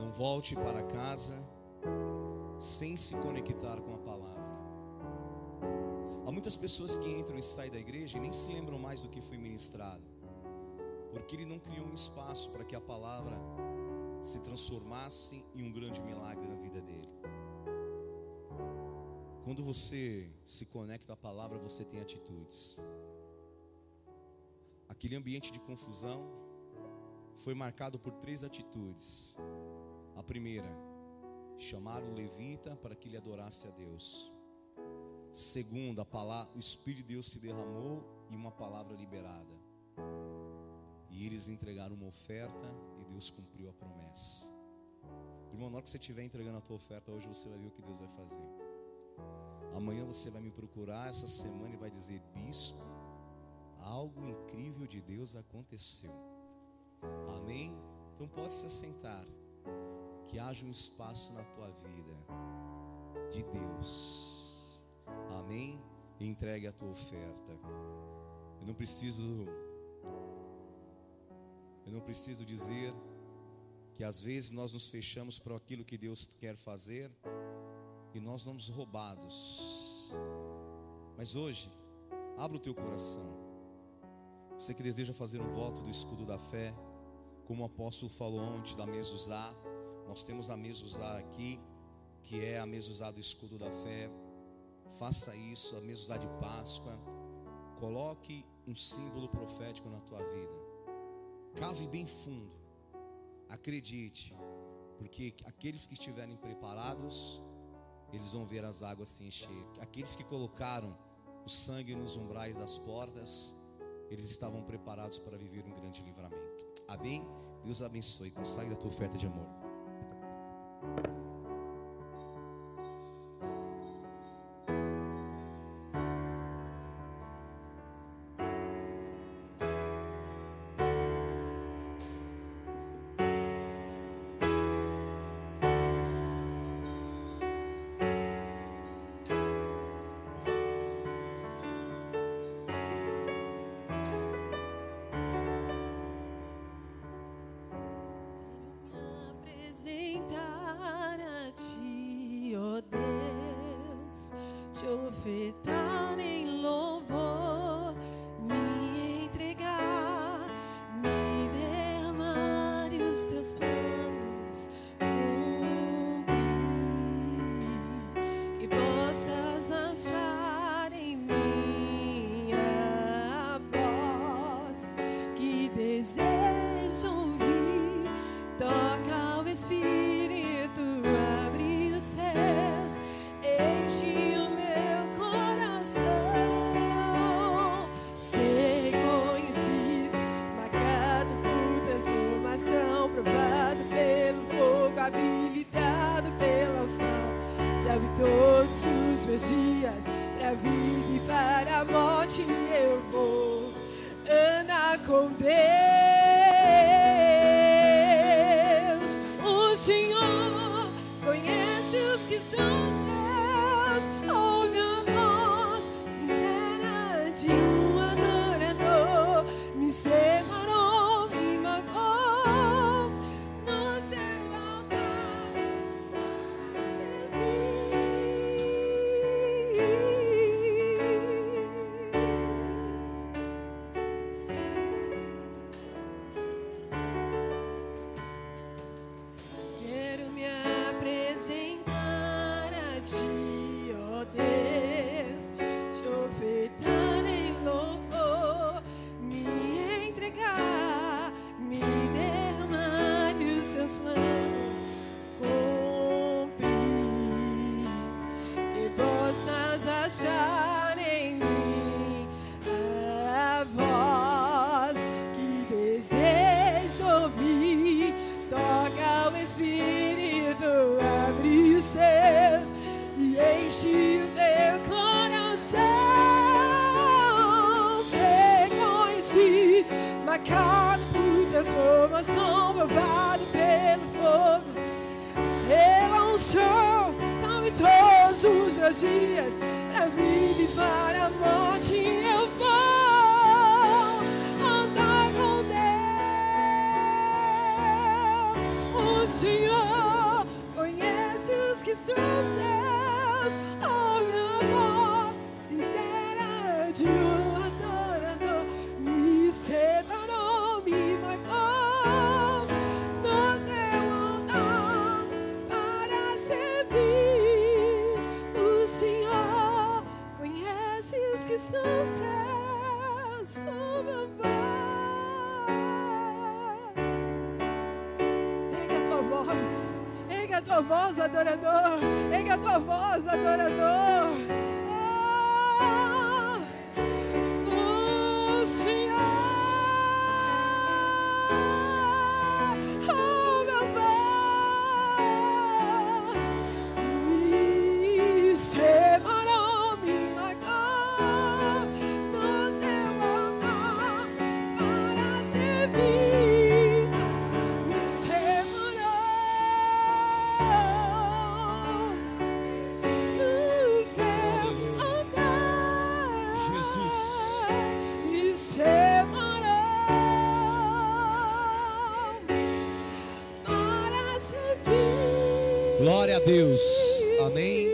Não volte para casa sem se conectar com a palavra. Há muitas pessoas que entram e saem da igreja e nem se lembram mais do que foi ministrado, porque ele não criou um espaço para que a palavra se transformasse em um grande milagre. Quando você se conecta à palavra, você tem atitudes. Aquele ambiente de confusão foi marcado por três atitudes. A primeira, chamar o levita para que ele adorasse a Deus. Segunda, a palavra, o Espírito de Deus se derramou e uma palavra liberada. E eles entregaram uma oferta e Deus cumpriu a promessa. Irmão, na hora que você estiver entregando a tua oferta, hoje você vai ver o que Deus vai fazer. Amanhã você vai me procurar essa semana e vai dizer: Bispo, algo incrível de Deus aconteceu. Amém? Então pode se assentar. Que haja um espaço na tua vida de Deus. Amém? E entregue a tua oferta. Eu não preciso Eu não preciso dizer que às vezes nós nos fechamos para aquilo que Deus quer fazer e nós somos roubados. Mas hoje, abra o teu coração. Você que deseja fazer um voto do escudo da fé, como o apóstolo falou ontem da mezuzá, nós temos a mezuzá aqui, que é a mezuzá do escudo da fé. Faça isso, a mezuzá de Páscoa. Coloque um símbolo profético na tua vida. Cave bem fundo. Acredite, porque aqueles que estiverem preparados, eles vão ver as águas se encher. Aqueles que colocaram o sangue nos umbrais das portas, eles estavam preparados para viver um grande livramento. Amém? Deus abençoe. Consagre a tua oferta de amor. Dias, adorador, Deus. Amém.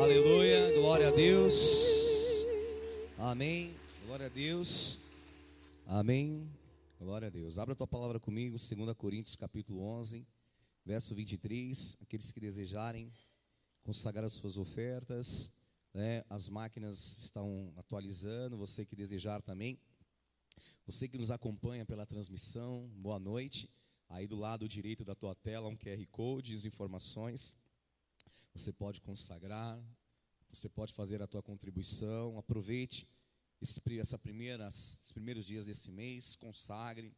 Aleluia. Glória a Deus. Amém. Glória a Deus. Amém. Glória a Deus. Abra a tua palavra comigo, 2 Coríntios capítulo 11, verso 23. Aqueles que desejarem consagrar as suas ofertas, né? As máquinas estão atualizando, você que desejar também. Você que nos acompanha pela transmissão, boa noite. Aí do lado direito da tua tela um QR Code, as informações. Você pode consagrar, você pode fazer a tua contribuição. Aproveite esse, essa primeira, esses primeiros dias desse mês, consagre.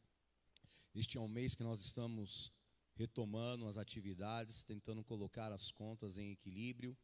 Este é um mês que nós estamos retomando as atividades, tentando colocar as contas em equilíbrio.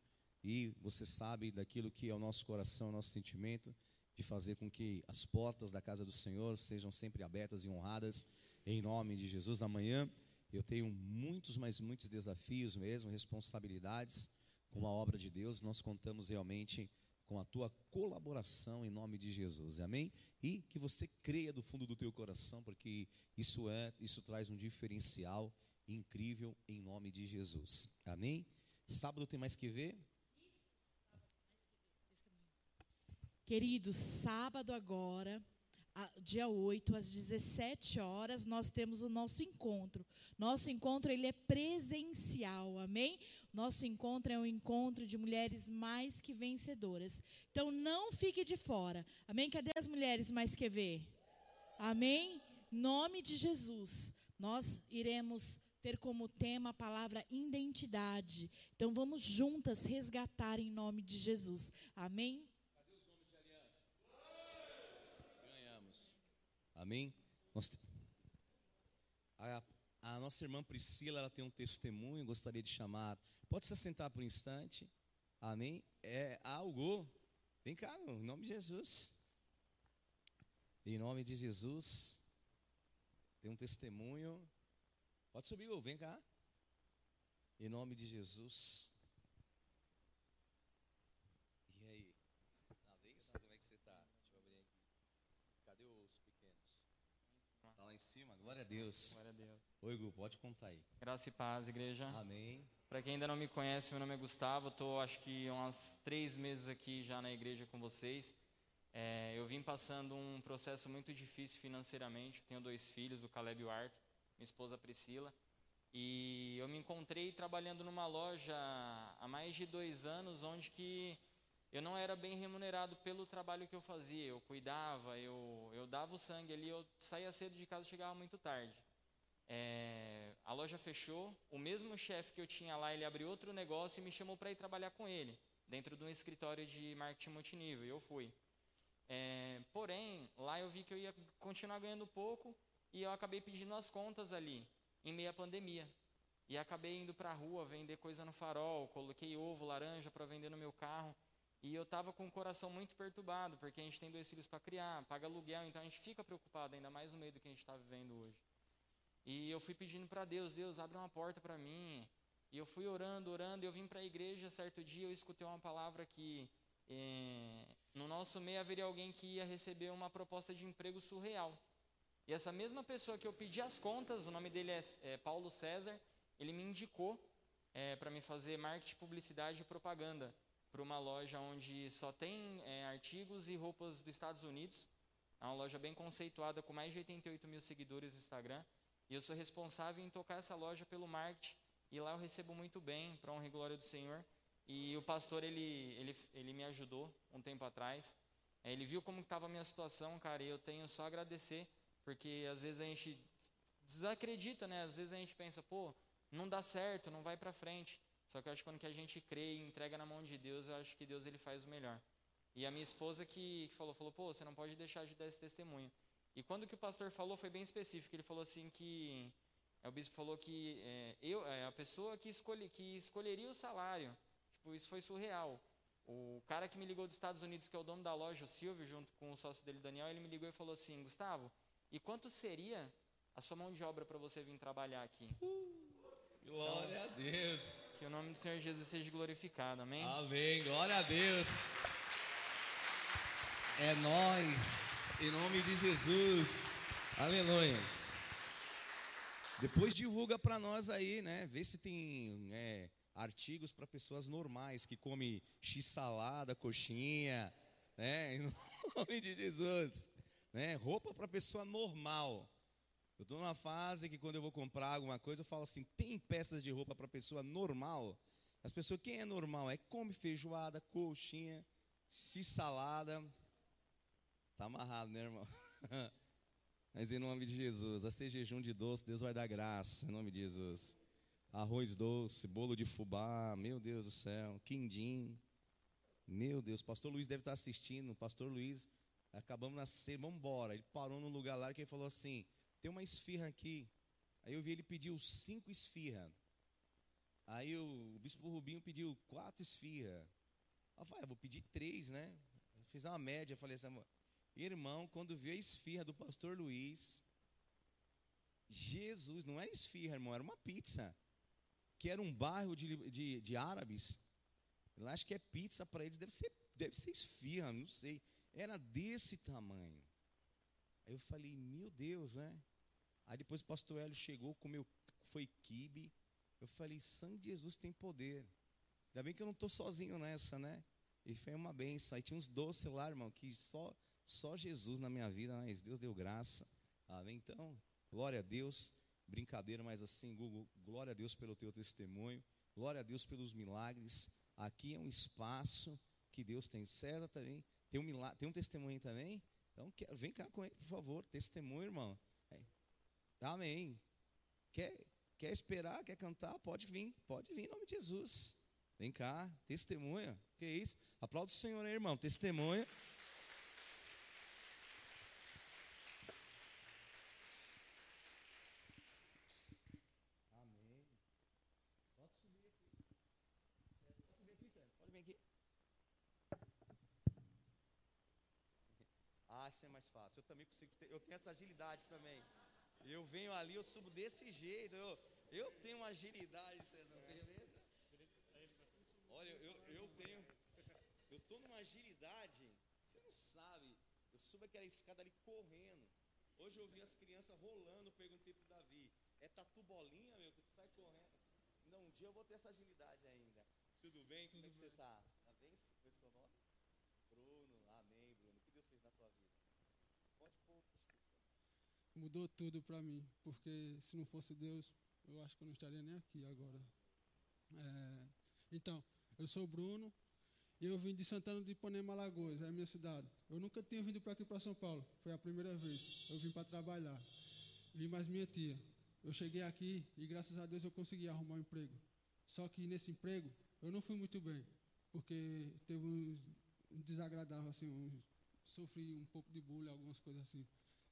E você sabe daquilo que é o nosso coração, o nosso sentimento, de fazer com que as portas da casa do Senhor sejam sempre abertas e honradas, em nome de Jesus. Amanhã eu tenho muitos, mas muitos desafios mesmo, responsabilidades com a obra de Deus. Nós contamos realmente com a tua colaboração em nome de Jesus. Amém? E que você creia do fundo do teu coração, porque isso é, isso traz um diferencial incrível em nome de Jesus. Amém? Sábado tem mais que ver? Queridos, sábado agora, dia 8, às 17 horas, nós temos o nosso encontro. Nosso encontro ele é presencial, amém? Nosso encontro é um encontro de mulheres mais que vencedoras. Então não fique de fora. Amém? Cadê as mulheres mais que ver? Amém? Nome de Jesus. Nós iremos ter como tema a palavra identidade. Então vamos juntas resgatar em nome de Jesus. Amém? Amém? A, a nossa irmã Priscila, ela tem um testemunho, gostaria de chamar. Pode se assentar por um instante. Amém? É algo. Vem cá, meu, em nome de Jesus. Em nome de Jesus. Tem um testemunho. Pode subir, Gu, vem cá. Em nome de Jesus. E aí? Alex, como é que você tá? Deixa eu abrir aqui. Cadê os pequenos? Tá lá em cima? Glória a Deus. Glória a Deus. Oi, Gu, pode contar aí. Graça e paz, igreja. Amém. Para quem ainda não me conhece, meu nome é Gustavo. Estou acho que uns três meses aqui já na igreja com vocês. É, eu vim passando um processo muito difícil financeiramente. Tenho dois filhos, o Caleb e o Arthur, minha esposa Priscila. E eu me encontrei trabalhando numa loja há mais de dois anos, onde que eu não era bem remunerado pelo trabalho que eu fazia. Eu cuidava, eu, eu dava o sangue ali, eu saía cedo de casa e chegava muito tarde. É, a loja fechou, o mesmo chefe que eu tinha lá, ele abriu outro negócio e me chamou para ir trabalhar com ele, dentro de um escritório de marketing multinível, e eu fui. É, porém, lá eu vi que eu ia continuar ganhando pouco e eu acabei pedindo as contas ali, em meio à pandemia. E acabei indo para a rua vender coisa no farol, coloquei ovo, laranja para vender no meu carro. E eu estava com o coração muito perturbado, porque a gente tem dois filhos para criar, paga aluguel, então a gente fica preocupado, ainda mais no meio do que a gente está vivendo hoje. E eu fui pedindo para Deus, Deus, abre uma porta para mim. E eu fui orando, orando, e eu vim para a igreja certo dia, eu escutei uma palavra que eh, no nosso meio haveria alguém que ia receber uma proposta de emprego surreal. E essa mesma pessoa que eu pedi as contas, o nome dele é, é Paulo César, ele me indicou é, para me fazer marketing, publicidade e propaganda para uma loja onde só tem é, artigos e roupas dos Estados Unidos. É uma loja bem conceituada com mais de 88 mil seguidores no Instagram. E eu sou responsável em tocar essa loja pelo marketing. E lá eu recebo muito bem, para honra e glória do Senhor. E o pastor, ele, ele, ele me ajudou um tempo atrás. É, ele viu como estava a minha situação, cara, e eu tenho só a agradecer, porque às vezes a gente desacredita, né? Às vezes a gente pensa, pô, não dá certo, não vai para frente. Só que eu acho que quando que a gente crê e entrega na mão de Deus, eu acho que Deus ele faz o melhor. E a minha esposa que, que falou, falou, pô, você não pode deixar de dar esse testemunho. E quando que o pastor falou foi bem específico. Ele falou assim que é, o bispo falou que é, eu, é, a pessoa que, escolhe, que escolheria o salário, tipo, isso foi surreal. O cara que me ligou dos Estados Unidos, que é o dono da loja, o Silvio, junto com o sócio dele, Daniel, ele me ligou e falou assim: Gustavo, e quanto seria a sua mão de obra para você vir trabalhar aqui? Glória Então, a Deus. Que o nome do Senhor Jesus seja glorificado, amém? Amém. Glória a Deus. É nós, em nome de Jesus. Aleluia. Depois divulga para nós aí, né? Vê se tem é, artigos para pessoas normais que comem x-salada, coxinha, né? Em nome de Jesus. Né? Roupa para pessoa normal. Eu estou numa fase que quando eu vou comprar alguma coisa, eu falo assim: tem peças de roupa para pessoa normal? As pessoas, quem é normal? É come feijoada, coxinha, x-salada. Tá amarrado, né, irmão? Mas em nome de Jesus, a ser jejum de doce, Deus vai dar graça, em nome de Jesus. Arroz doce, bolo de fubá, meu Deus do céu, quindim. Meu Deus, pastor Luiz deve estar assistindo. Pastor Luiz, acabamos de nascer, vamos embora. Ele parou num lugar lá que ele falou assim: tem uma esfirra aqui. Aí eu vi ele pediu cinco esfirra. Aí o bispo Rubinho pediu quatro esfirra. Eu falei, ah, vou pedir três, né? Fiz uma média, falei assim, irmão, quando vi a esfirra do pastor Luiz, Jesus, não era esfirra, irmão, era uma pizza. Que era um bairro de, de, de árabes. Eu acho que é pizza para eles, deve ser, deve ser esfirra, não sei. Era desse tamanho. Aí eu falei, meu Deus, né? Aí depois o pastor Hélio chegou, comeu, foi quibe. Eu falei, sangue de Jesus tem poder. Ainda bem que eu não estou sozinho nessa, né? E foi uma benção. Aí tinha uns doces lá, irmão, que só, só Jesus na minha vida, mas Deus deu graça. Amém? Então, glória a Deus. Brincadeira, mas assim, Google, glória a Deus pelo teu testemunho. Glória a Deus pelos milagres. Aqui é um espaço que Deus tem. César também. Tem um, milagre, tem um testemunho também? Então, vem cá com ele, por favor. Testemunho, irmão. Amém. Quer, quer esperar, quer cantar? Pode vir, pode vir em nome de Jesus. Vem cá, testemunha. Que isso? Aplauda o Senhor aí, irmão. Testemunha. Amém. Pode subir aqui. Pode subir aqui, Sérgio. Pode vir aqui. Ah, isso é mais fácil. Eu também consigo. Eu tenho essa agilidade também. Eu venho ali, eu subo desse jeito. Eu, eu tenho uma agilidade, César. Beleza? Olha, eu, eu tenho. Eu tô numa agilidade. Você não sabe. Eu subo aquela escada ali correndo. Hoje eu vi as crianças rolando. Perguntei pro Davi: É tatu bolinha, meu? Que tu sai correndo. Não, um dia eu vou ter essa agilidade ainda. Tudo bem? Como é que você tá? Tá bem? Seu nome? Bruno. Amém, Bruno. O que Deus fez na tua vida? Pode pôr. Mudou tudo para mim, porque se não fosse Deus, eu acho que eu não estaria nem aqui agora. É, então, eu sou o Bruno e eu vim de Santana de Ipanema, Alagoas, é a minha cidade. Eu nunca tinha vindo para aqui para São Paulo, foi a primeira vez. Eu vim para trabalhar, vim mais minha tia. Eu cheguei aqui e graças a Deus eu consegui arrumar um emprego. Só que nesse emprego eu não fui muito bem, porque teve uns desagradável assim, uns, sofri um pouco de bullying, algumas coisas assim.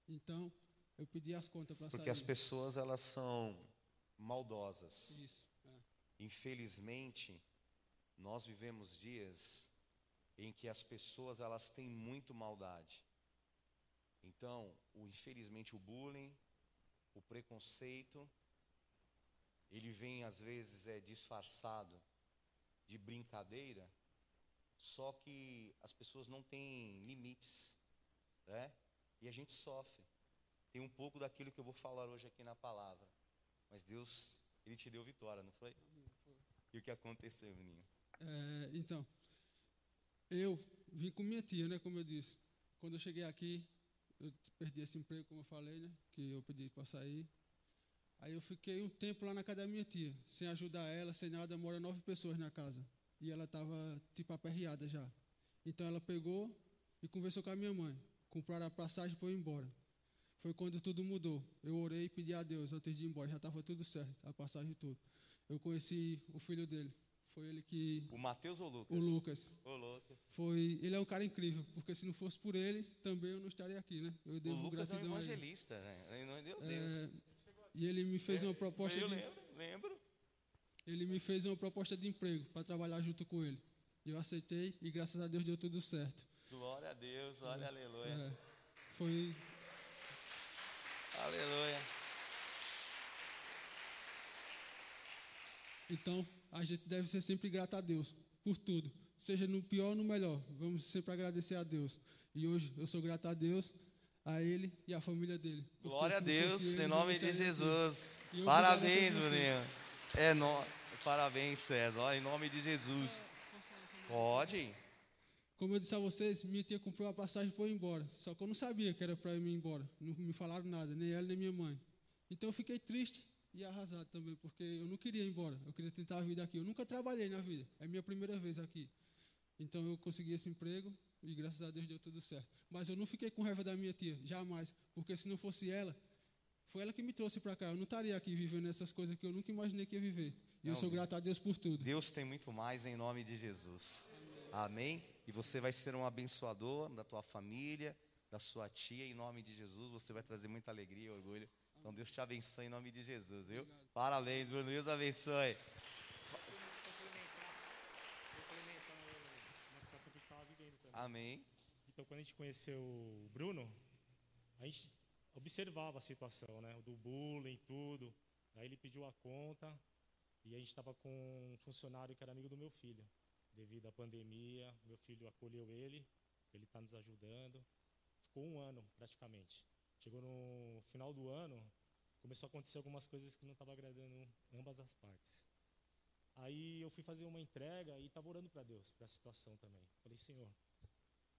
Então, eu pedi as contas para sair. Porque as pessoas elas são maldosas. Isso. é. Infelizmente, nós vivemos dias em que as pessoas elas têm muito maldade. Então, o, infelizmente o bullying, o preconceito, ele vem às vezes é disfarçado de brincadeira, só que as pessoas não têm limites, né? E a gente sofre. Tem um pouco daquilo que eu vou falar hoje aqui na palavra. Mas Deus, ele te deu vitória, não foi? E o que aconteceu, menino? É, então, eu vim com minha tia, né? Como eu disse. Quando eu cheguei aqui, eu perdi esse emprego, como eu falei, né? Que eu pedi para sair. Aí eu fiquei um tempo lá na casa da minha tia, sem ajudar ela, sem nada. Mora nove pessoas na casa. E ela estava, tipo, aperreada já. Então ela pegou e conversou com a minha mãe. Compraram a passagem para eu ir embora. Foi quando tudo mudou. Eu orei e pedi a Deus antes de ir embora. Já estava tudo certo, a passagem tudo. Eu conheci o filho dele. Foi ele que. O Mateus ou o Lucas? O Lucas. O Lucas. Foi, ele é um cara incrível, porque se não fosse por ele, também eu não estaria aqui, né? Eu O devo Lucas é um evangelista, né? Em nome de Deus. É, e ele me fez uma proposta eu de, lembro, lembro. ele me fez uma proposta de emprego para trabalhar junto com ele. Eu aceitei e graças a Deus deu tudo certo. Glória a Deus, olha, aleluia. É, foi Aleluia. então a gente deve ser sempre grato a Deus por tudo, seja no pior ou no melhor. Vamos sempre agradecer a Deus. E hoje eu sou grato a Deus, a ele e à família dele. Glória a Deus, em nome de. Jesus. E Parabéns, menino. É no... Parabéns, César. Ó, Em nome de Jesus. Pode? Como eu disse a vocês, minha tia comprou a passagem para eu ir embora. Só que eu não sabia que era para eu ir embora. Não me falaram nada, nem ela nem minha mãe. Então eu fiquei triste e arrasado também, porque eu não queria ir embora. Eu queria tentar a vida aqui. Eu nunca trabalhei na vida. É minha primeira vez aqui. Então eu consegui esse emprego e graças a Deus deu tudo certo. Mas eu não fiquei com raiva da minha tia, jamais. Porque se não fosse ela, foi ela que me trouxe para cá. Eu não estaria aqui vivendo essas coisas que eu nunca imaginei que ia viver. E eu Não, sou grato a Deus por tudo. Deus tem muito mais em nome de Jesus. Amém? E você vai ser um abençoador da tua família, da sua tia, em nome de Jesus. Você vai trazer muita alegria e orgulho. Então Deus te abençoe em nome de Jesus, viu? Parabéns, Bruno. Deus abençoe. Amém. Então, quando a gente conheceu o Bruno, a gente observava a situação, né? Do bullying, tudo. Aí ele pediu a conta e a gente estava com um funcionário que era amigo do meu filho. Devido à pandemia, meu filho acolheu ele, ele está nos ajudando. Ficou um ano, praticamente. Chegou no final do ano, começou a acontecer algumas coisas que não estavam agradando ambas as partes. Aí eu fui fazer uma entrega e estava orando para Deus, para a situação também. Falei, Senhor,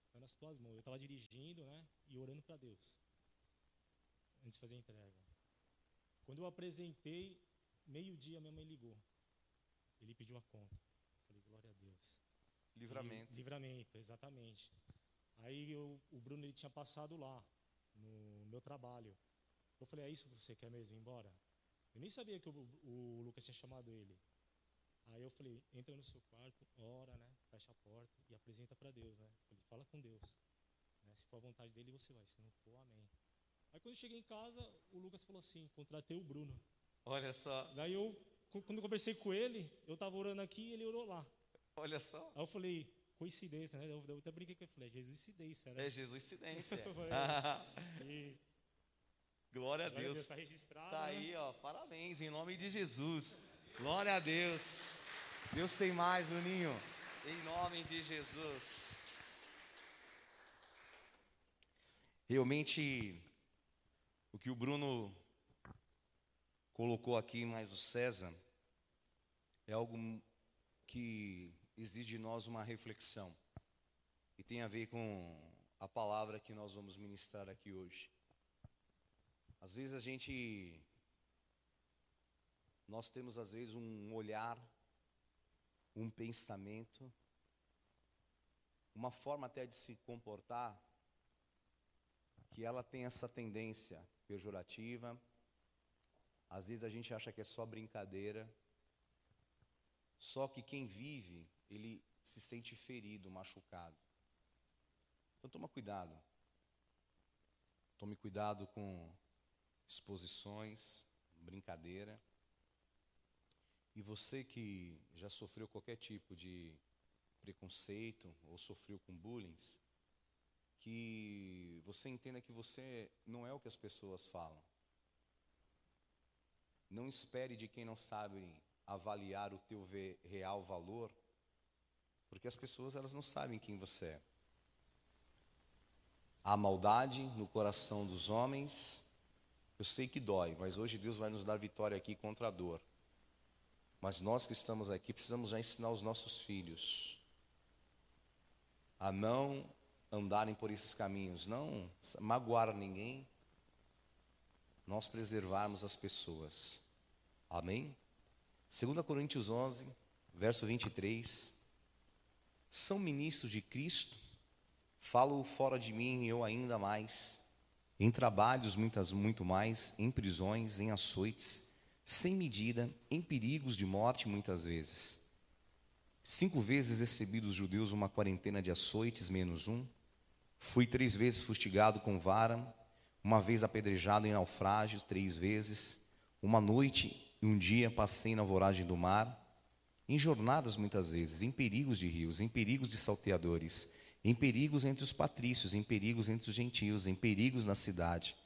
está nas tuas mãos. Eu estava dirigindo, né? E orando para Deus. Antes de fazer a entrega. Quando eu apresentei, meio-dia minha mãe ligou. Ele pediu a conta. Falei, glória a Deus. Livramento. E- livramento, exatamente. Aí eu- o Bruno ele tinha passado lá, no meu trabalho. Eu falei, é isso que você quer mesmo ir embora? Eu nem sabia que o, o Lucas tinha chamado ele. Aí eu falei, entra no seu quarto, ora, né? Fecha a porta e apresenta para Deus, né? Falei, fala com Deus. né, Se for a vontade dele, você vai. Se não for, amém. Aí quando eu cheguei em casa, o Lucas falou assim, contratei o Bruno. Olha só, Daí eu, quando eu conversei com ele, eu tava orando aqui e ele orou lá. Olha só. Aí eu falei, coincidência, né? Eu, eu até brinquei com ele, falei, é Jesus coincidência, né? É Jesus incidência. E, Glória a glória a Deus. tá registrado. Tá né? aí, ó. Parabéns, em nome de Jesus. Glória a Deus. Deus tem mais, Bruninho. Em nome de Jesus. Realmente, o que o Bruno colocou aqui, mais o César, é algo que exige de nós uma reflexão. E tem a ver com a palavra que nós vamos ministrar aqui hoje. Às vezes a gente. Nós temos, às vezes, um olhar, um pensamento, uma forma até de se comportar, que ela tem essa tendência pejorativa. Às vezes a gente acha que é só brincadeira. Só que quem vive, ele se sente ferido, machucado. Então toma cuidado. Tome cuidado com exposições, brincadeira. E você que já sofreu qualquer tipo de preconceito ou sofreu com bullying, que você entenda que você não é o que as pessoas falam. Não espere de quem não sabe avaliar o teu real valor, porque as pessoas elas não sabem quem você é. Há maldade no coração dos homens. Eu sei que dói, mas hoje Deus vai nos dar vitória aqui contra a dor. Mas nós que estamos aqui precisamos já ensinar os nossos filhos a não andarem por esses caminhos, não magoar ninguém, nós preservarmos as pessoas. Amém? 2 Coríntios 11, verso 23. São ministros de Cristo, falo fora de mim eu ainda mais, em trabalhos muitas muito mais, em prisões, em açoites, sem medida, em perigos de morte muitas vezes. Cinco vezes recebi dos judeus uma quarentena de açoites, menos um. Fui três vezes fustigado com vara, uma vez apedrejado em naufrágios, três vezes. Uma noite e um dia passei na voragem do mar, em jornadas muitas vezes, em perigos de rios, em perigos de salteadores, em perigos entre os patrícios, em perigos entre os gentios, em perigos na cidade,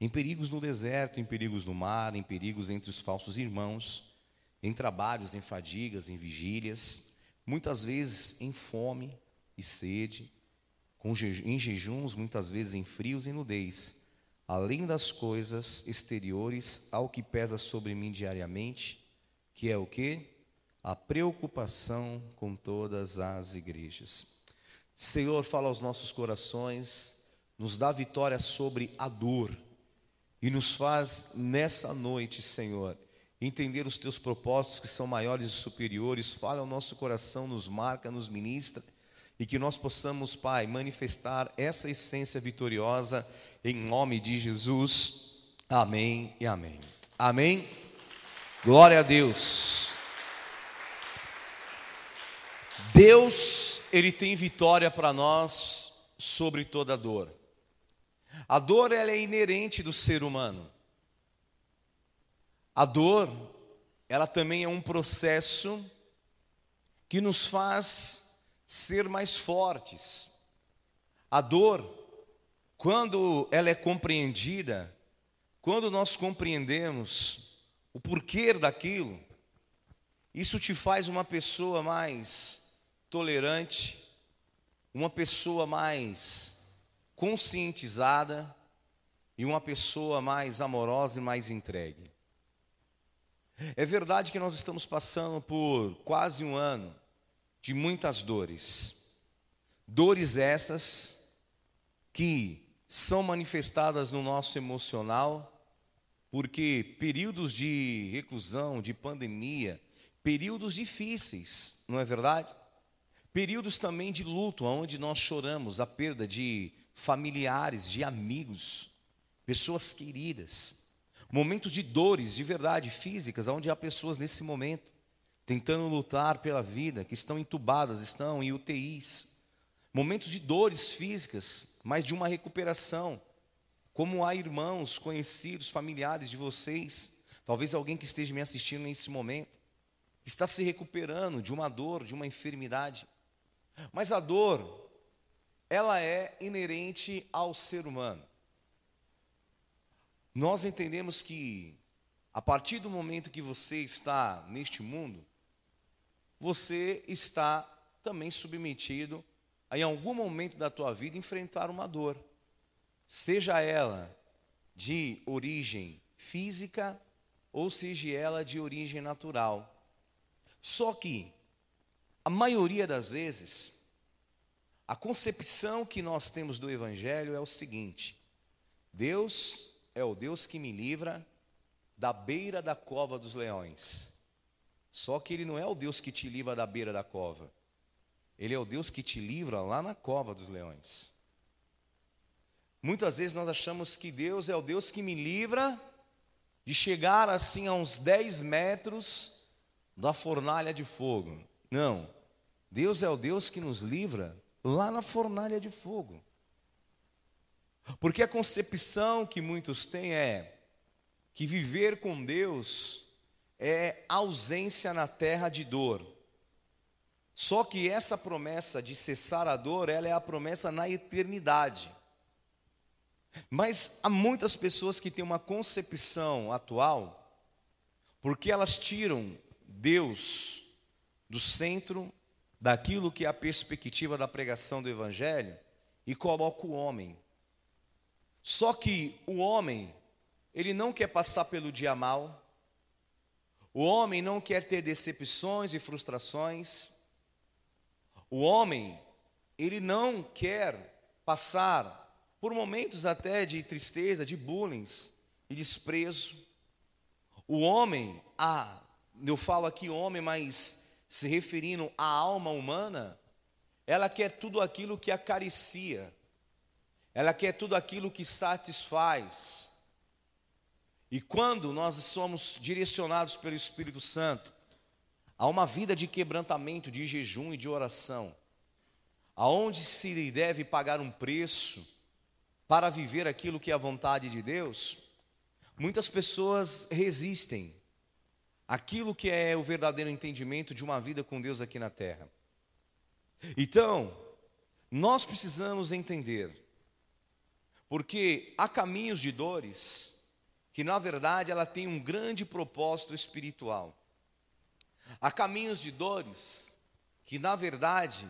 em perigos no deserto, em perigos no mar, em perigos entre os falsos irmãos, em trabalhos, em fadigas, em vigílias muitas vezes em fome e sede, em jejuns, muitas vezes em frios e nudez, além das coisas exteriores ao que pesa sobre mim diariamente, que é o que? A preocupação com todas as igrejas. Senhor, fala aos nossos corações, nos dá vitória sobre a dor e nos faz nessa noite, Senhor, entender os teus propósitos que são maiores e superiores, fala ao nosso coração, nos marca, nos ministra, e que nós possamos, Pai, manifestar essa essência vitoriosa em nome de Jesus. Amém e amém. Amém. Glória a Deus. Deus, ele tem vitória para nós sobre toda dor. A dor ela é inerente do ser humano. A dor, ela também é um processo que nos faz ser mais fortes. A dor, quando ela é compreendida, quando nós compreendemos o porquê daquilo, isso te faz uma pessoa mais tolerante, uma pessoa mais conscientizada e uma pessoa mais amorosa e mais entregue. É verdade que nós estamos passando por quase um ano de muitas dores. Dores essas que são manifestadas no nosso emocional, porque períodos de reclusão, de pandemia, períodos difíceis, não é verdade? Períodos também de luto, onde nós choramos a perda de familiares, de amigos, pessoas queridas. Momentos de dores, de verdade, físicas, onde há pessoas nesse momento tentando lutar pela vida, que estão entubadas, estão em UTIs. Momentos de dores físicas, mas de uma recuperação. Como há irmãos, conhecidos, familiares de vocês, talvez alguém que esteja me assistindo nesse momento, está se recuperando de uma dor, de uma enfermidade. Mas a dor, ela é inerente ao ser humano. Nós entendemos que, a partir do momento que você está neste mundo, você está também submetido a, em algum momento da tua vida, enfrentar uma dor, seja ela de origem física ou seja ela de origem natural. Só que, a maioria das vezes, a concepção que nós temos do Evangelho é o seguinte: Deus é o Deus que me livra da beira da cova dos leões. Só que Ele não é o Deus que te livra da beira da cova. Ele é o Deus que te livra lá na cova dos leões. Muitas vezes nós achamos que Deus é o Deus que me livra de chegar assim a uns 10 metros da fornalha de fogo. Não. Deus é o Deus que nos livra lá na fornalha de fogo. Porque a concepção que muitos têm é que viver com Deus é ausência na terra de dor. Só que essa promessa de cessar a dor, ela é a promessa na eternidade. Mas há muitas pessoas que têm uma concepção atual, porque elas tiram Deus do centro daquilo que é a perspectiva da pregação do Evangelho e colocam o homem. Só que o homem, ele não quer passar pelo dia mal, O homem não quer ter decepções e frustrações. O homem, ele não quer passar por momentos até de tristeza, de bullying e desprezo. O homem, ah, eu falo aqui homem, mas se referindo à alma humana, ela quer tudo aquilo que acaricia, ela quer tudo aquilo que satisfaz. E quando nós somos direcionados pelo Espírito Santo a uma vida de quebrantamento, de jejum e de oração, aonde se deve pagar um preço para viver aquilo que é a vontade de Deus, muitas pessoas resistem aquilo que é o verdadeiro entendimento de uma vida com Deus aqui na terra. Então, nós precisamos entender, porque há caminhos de dores que na verdade ela tem um grande propósito espiritual. Há caminhos de dores que na verdade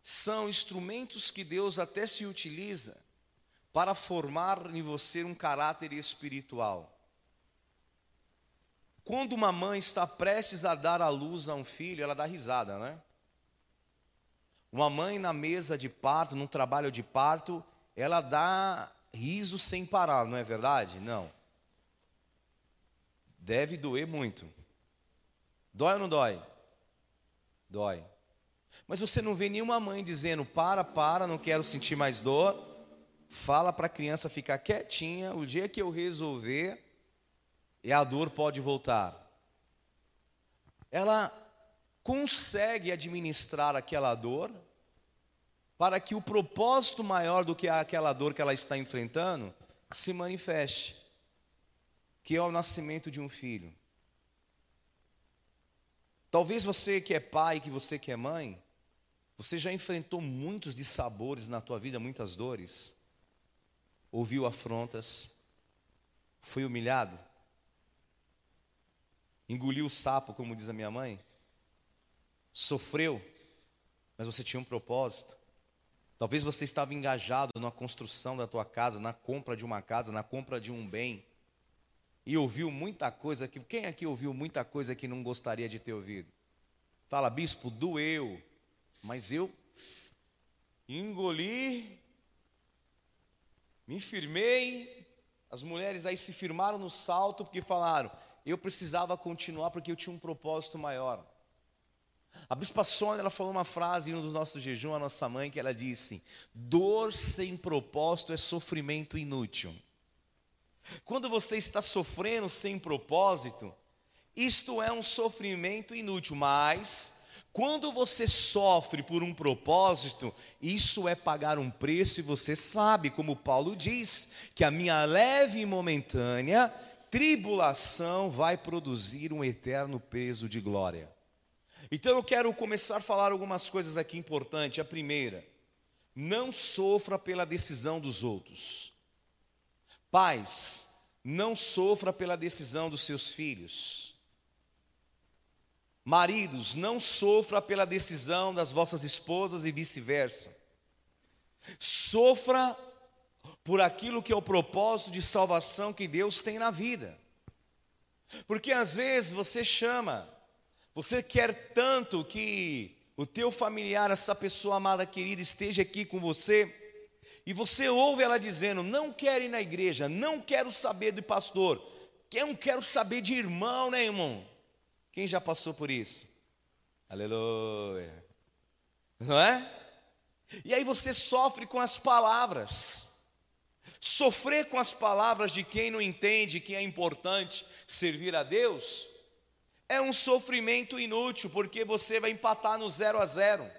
são instrumentos que Deus até se utiliza para formar em você um caráter espiritual. Quando uma mãe está prestes a dar à luz a um filho, ela dá risada, né? Uma mãe na mesa de parto, num trabalho de parto, ela dá riso sem parar, não é verdade? Não. Deve doer muito. Dói ou não dói? Dói. Mas você não vê nenhuma mãe dizendo: para, para, não quero sentir mais dor. Fala para a criança ficar quietinha. O dia que eu resolver, e a dor pode voltar. Ela consegue administrar aquela dor para que o propósito maior do que aquela dor que ela está enfrentando se manifeste, que é o nascimento de um filho. Talvez você que é pai, que você que é mãe, você já enfrentou muitos dissabores na tua vida, muitas dores. Ouviu afrontas, foi humilhado, engoliu o sapo, como diz a minha mãe, sofreu, mas você tinha um propósito. Talvez você estava engajado na construção da tua casa, na compra de uma casa, na compra de um bem, e ouviu muita coisa que quem aqui ouviu muita coisa que não gostaria de ter ouvido? Fala, bispo, doeu, mas eu engoli, me firmei. As mulheres aí se firmaram no salto porque falaram: eu precisava continuar porque eu tinha um propósito maior. A Bispa Sônia, ela falou uma frase em um dos nossos jejuns, a nossa mãe, que ela disse: dor sem propósito é sofrimento inútil. Quando você está sofrendo sem propósito, isto é um sofrimento inútil, mas quando você sofre por um propósito, isso é pagar um preço, e você sabe, como Paulo diz, que a minha leve e momentânea tribulação vai produzir um eterno peso de glória. Então eu quero começar a falar algumas coisas aqui importantes. A primeira, não sofra pela decisão dos outros. Pais, não sofra pela decisão dos seus filhos. Maridos, não sofra pela decisão das vossas esposas e vice-versa. Sofra por aquilo que é o propósito de salvação que Deus tem na vida. Porque às vezes você chama, você quer tanto que o teu familiar, essa pessoa amada, querida, esteja aqui com você, e você ouve ela dizendo: Não quero ir na igreja, não quero saber do pastor, não quero saber de irmão, né, irmão? Quem já passou por isso? Aleluia. Não é? E aí você sofre com as palavras. Sofrer com as palavras de quem não entende que é importante servir a Deus é um sofrimento inútil, porque você vai empatar no zero a zero.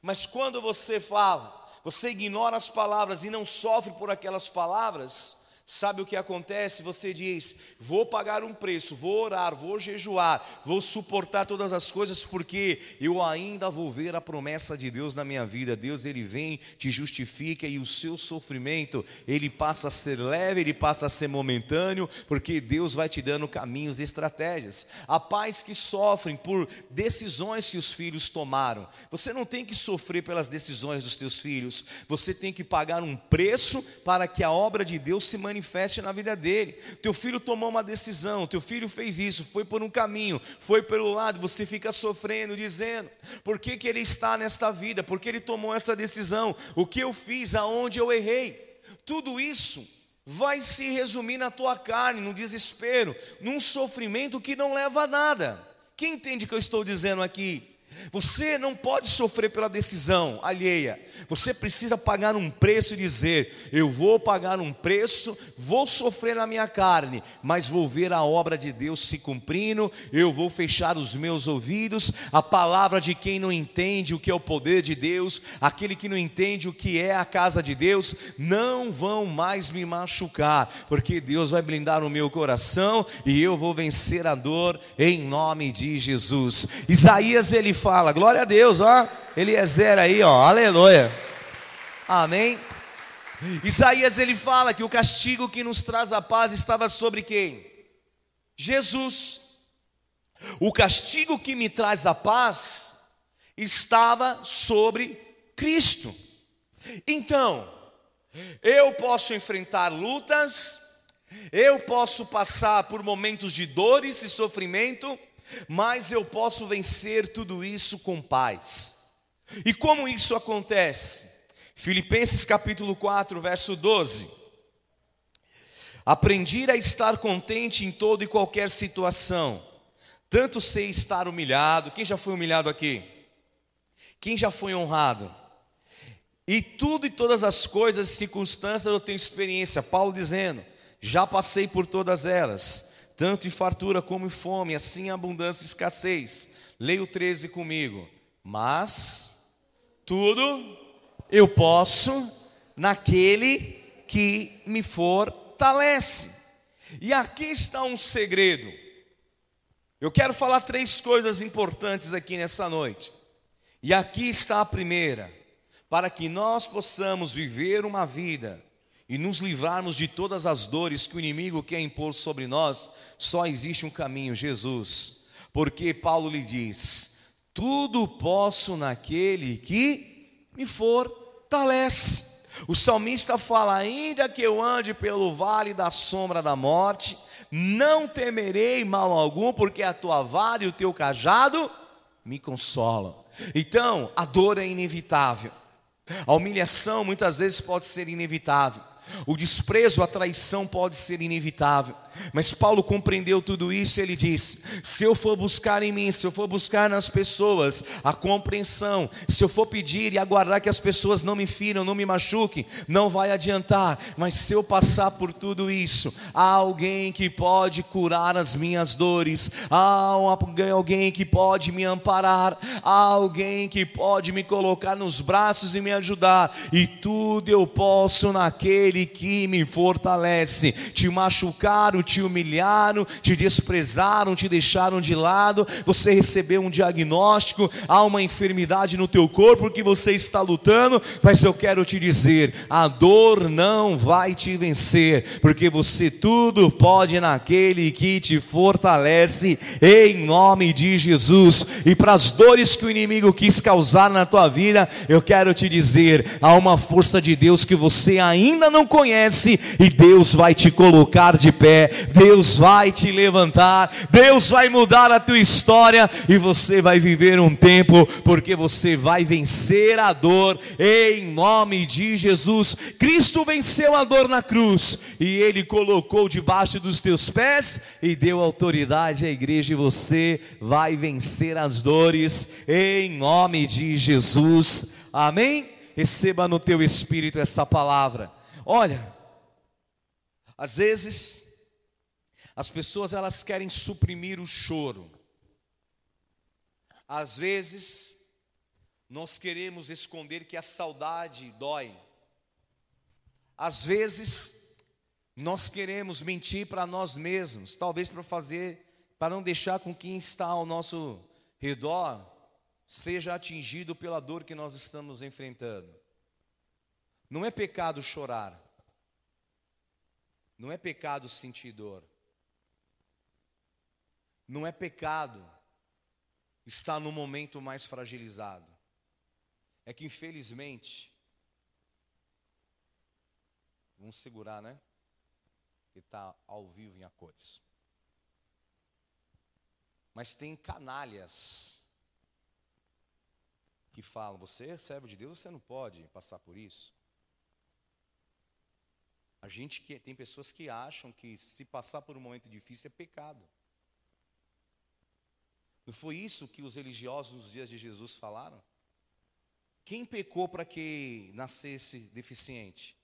Mas quando você fala, você ignora as palavras e não sofre por aquelas palavras, Sabe o que acontece? Você diz: vou pagar um preço, vou orar, vou jejuar, vou suportar todas as coisas, porque eu ainda vou ver a promessa de Deus na minha vida. Deus, Ele vem, te justifica e o seu sofrimento, ele passa a ser leve, ele passa a ser momentâneo, porque Deus vai te dando caminhos e estratégias. Há pais que sofrem por decisões que os filhos tomaram. Você não tem que sofrer pelas decisões dos teus filhos, você tem que pagar um preço para que a obra de Deus se manifeste manifeste na vida dele. Teu filho tomou uma decisão, teu filho fez isso, foi por um caminho, foi pelo lado, você fica sofrendo, dizendo: por que, que ele está nesta vida? Por que ele tomou essa decisão? O que eu fiz? Aonde eu errei? Tudo isso vai se resumir na tua carne, no desespero, num sofrimento que não leva a nada. Quem entende o que eu estou dizendo aqui? Você não pode sofrer pela decisão alheia. Você precisa pagar um preço e dizer: Eu vou pagar um preço, vou sofrer na minha carne, mas vou ver a obra de Deus se cumprindo. Eu vou fechar os meus ouvidos. A palavra de quem não entende o que é o poder de Deus, aquele que não entende o que é a casa de Deus, não vão mais me machucar, porque Deus vai blindar o meu coração e eu vou vencer a dor em nome de Jesus. Isaías ele fala, glória a Deus, ó. Eliezer aí, ó, aleluia. Amém. Isaías ele fala que o castigo que nos traz a paz estava sobre quem? Jesus. O castigo que me traz a paz estava sobre Cristo. Então, eu posso enfrentar lutas, eu posso passar por momentos de dores e sofrimento, mas eu posso vencer tudo isso com paz. E como isso acontece? Filipenses capítulo 4, verso 12. Aprendi a estar contente em toda e qualquer situação, tanto sei estar humilhado. Quem já foi humilhado aqui? Quem já foi honrado? E tudo e todas as coisas e circunstâncias eu tenho experiência. Paulo dizendo: já passei por todas elas tanto em fartura como em fome, assim em abundância e escassez. Leia o 13 comigo. Mas tudo eu posso naquele que me fortalece. E aqui está um segredo. Eu quero falar três coisas importantes aqui nessa noite. E aqui está a primeira: para que nós possamos viver uma vida e nos livrarmos de todas as dores que o inimigo quer impor sobre nós, só existe um caminho, Jesus. Porque Paulo lhe diz: tudo posso naquele que me fortalece. O salmista fala: ainda que eu ande pelo vale da sombra da morte, não temerei mal algum, porque a tua vara e o teu cajado me consolam. Então, a dor é inevitável. A humilhação muitas vezes pode ser inevitável. O desprezo, a traição pode ser inevitável. Mas Paulo compreendeu tudo isso e ele diz: se eu for buscar em mim, se eu for buscar nas pessoas a compreensão, se eu for pedir e aguardar que as pessoas não me firam, não me machuquem, não vai adiantar. Mas se eu passar por tudo isso, há alguém que pode curar as minhas dores, há alguém que pode me amparar, há alguém que pode me colocar nos braços e me ajudar, e tudo eu posso naquele que me fortalece. Te machucar, te humilharam, te desprezaram, te deixaram de lado, você recebeu um diagnóstico, há uma enfermidade no teu corpo que você está lutando, mas eu quero te dizer: a dor não vai te vencer, porque você tudo pode naquele que te fortalece, em nome de Jesus. E para as dores que o inimigo quis causar na tua vida, eu quero te dizer: há uma força de Deus que você ainda não conhece, e Deus vai te colocar de pé Deus vai te levantar, Deus vai mudar a tua história e você vai viver um tempo, porque você vai vencer a dor em nome de Jesus. Cristo venceu a dor na cruz e ele colocou debaixo dos teus pés e deu autoridade à igreja, e você vai vencer as dores em nome de Jesus. Amém? Receba no teu espírito essa palavra. Olha, às vezes as pessoas elas querem suprimir o choro. Às vezes nós queremos esconder que a saudade dói. Às vezes nós queremos mentir para nós mesmos, talvez para fazer para não deixar com quem está ao nosso redor seja atingido pela dor que nós estamos enfrentando. Não é pecado chorar. Não é pecado sentir dor. Não é pecado estar no momento mais fragilizado. É que infelizmente, vamos segurar, né? que está ao vivo em a cores. Mas tem canalhas que falam: você é servo de Deus, você não pode passar por isso. A gente que tem pessoas que acham que se passar por um momento difícil é pecado. Não foi isso que os religiosos nos dias de Jesus falaram? Quem pecou para que nascesse deficiente?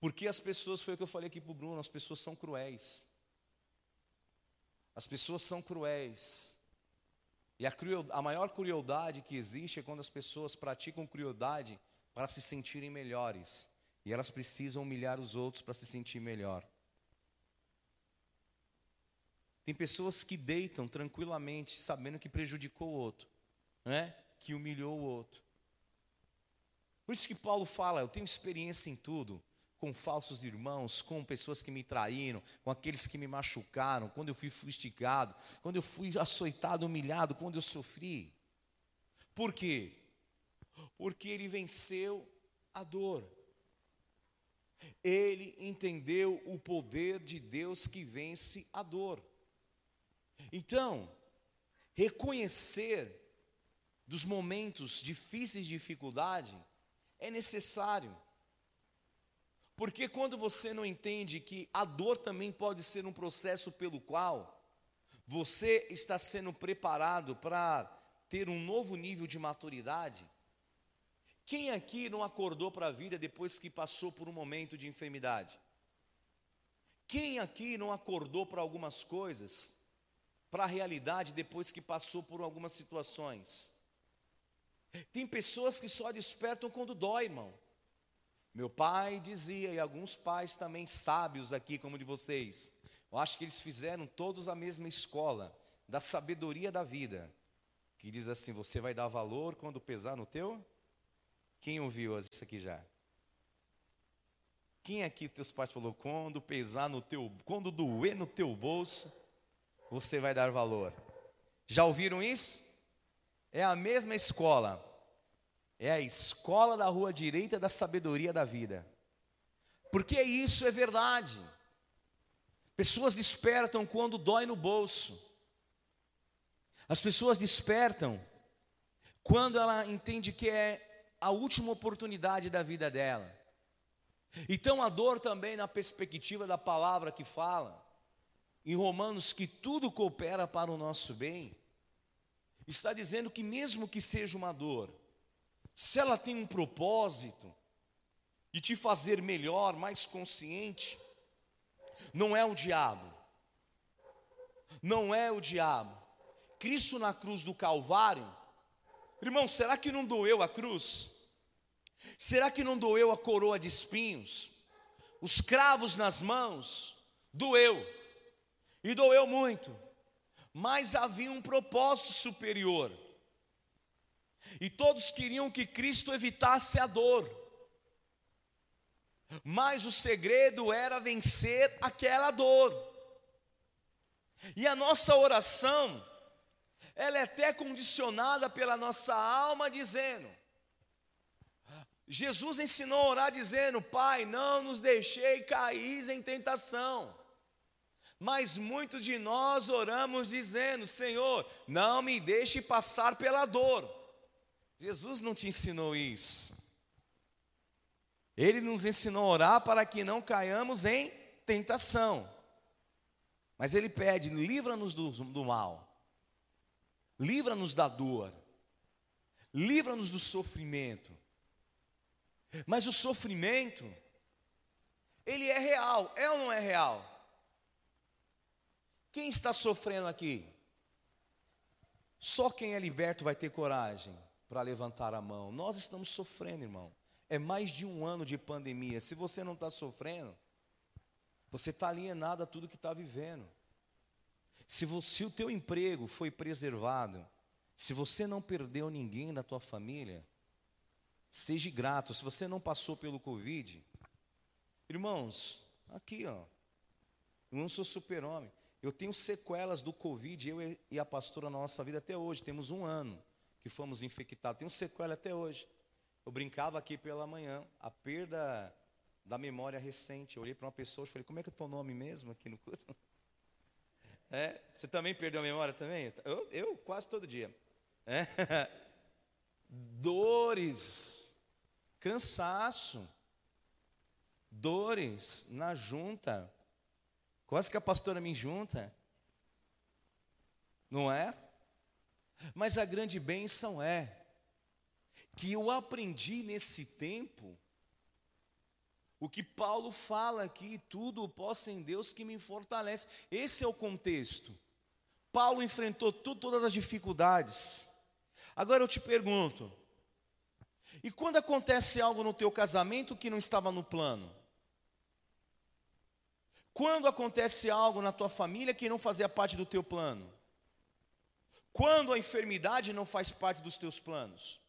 Porque as pessoas, foi o que eu falei aqui para o Bruno, as pessoas são cruéis. As pessoas são cruéis. E a, a maior crueldade que existe é quando as pessoas praticam crueldade para se sentirem melhores. E elas precisam humilhar os outros para se sentir melhor. Tem pessoas que deitam tranquilamente, sabendo que prejudicou o outro, né? que humilhou o outro. Por isso que Paulo fala: eu tenho experiência em tudo, com falsos irmãos, com pessoas que me traíram, com aqueles que me machucaram, quando eu fui fustigado, quando eu fui açoitado, humilhado, quando eu sofri. Por quê? Porque ele venceu a dor. Ele entendeu o poder de Deus que vence a dor. Então, reconhecer dos momentos difíceis de dificuldade é necessário. Porque quando você não entende que a dor também pode ser um processo pelo qual você está sendo preparado para ter um novo nível de maturidade, quem aqui não acordou para a vida depois que passou por um momento de enfermidade? Quem aqui não acordou para algumas coisas, para a realidade depois que passou por algumas situações? Tem pessoas que só despertam quando dói, irmão. Meu pai dizia, e alguns pais também sábios aqui, como de vocês, eu acho que eles fizeram todos a mesma escola, da sabedoria da vida, que diz assim: você vai dar valor quando pesar no teu quem ouviu isso aqui já? Quem aqui teus pais falou quando pesar no teu, quando doer no teu bolso, você vai dar valor? Já ouviram isso? É a mesma escola. É a escola da rua direita da sabedoria da vida. Porque isso é verdade. Pessoas despertam quando dói no bolso. As pessoas despertam quando ela entende que é a última oportunidade da vida dela. Então a dor também na perspectiva da palavra que fala em Romanos que tudo coopera para o nosso bem, está dizendo que mesmo que seja uma dor, se ela tem um propósito de te fazer melhor, mais consciente, não é o diabo. Não é o diabo. Cristo na cruz do Calvário, irmão, será que não doeu a cruz? Será que não doeu a coroa de espinhos? Os cravos nas mãos? Doeu. E doeu muito. Mas havia um propósito superior. E todos queriam que Cristo evitasse a dor. Mas o segredo era vencer aquela dor. E a nossa oração, ela é até condicionada pela nossa alma, dizendo: Jesus ensinou a orar dizendo: Pai, não nos deixei cair em tentação. Mas muitos de nós oramos dizendo: Senhor, não me deixe passar pela dor. Jesus não te ensinou isso. Ele nos ensinou a orar para que não caiamos em tentação. Mas Ele pede: livra-nos do, do mal, livra-nos da dor, livra-nos do sofrimento. Mas o sofrimento, ele é real, é ou não é real? Quem está sofrendo aqui? Só quem é liberto vai ter coragem para levantar a mão. Nós estamos sofrendo, irmão. É mais de um ano de pandemia. Se você não está sofrendo, você está alienado a tudo que está vivendo. Se, você, se o teu emprego foi preservado, se você não perdeu ninguém da tua família, Seja grato. Se você não passou pelo Covid, irmãos, aqui ó, eu não sou super-homem. Eu tenho sequelas do Covid, eu e a pastora na nossa vida até hoje. Temos um ano que fomos infectados. Tenho sequela até hoje. Eu brincava aqui pela manhã. A perda da memória recente. Eu olhei para uma pessoa e falei, como é que é teu nome mesmo aqui no culto? É, você também perdeu a memória também? Eu, eu quase todo dia. É. Dores, cansaço, dores na junta. Quase que a pastora me junta. Não é? Mas a grande bênção é que eu aprendi nesse tempo o que Paulo fala aqui, tudo posso em Deus que me fortalece. Esse é o contexto. Paulo enfrentou tudo, todas as dificuldades. Agora eu te pergunto: e quando acontece algo no teu casamento que não estava no plano? Quando acontece algo na tua família que não fazia parte do teu plano? Quando a enfermidade não faz parte dos teus planos?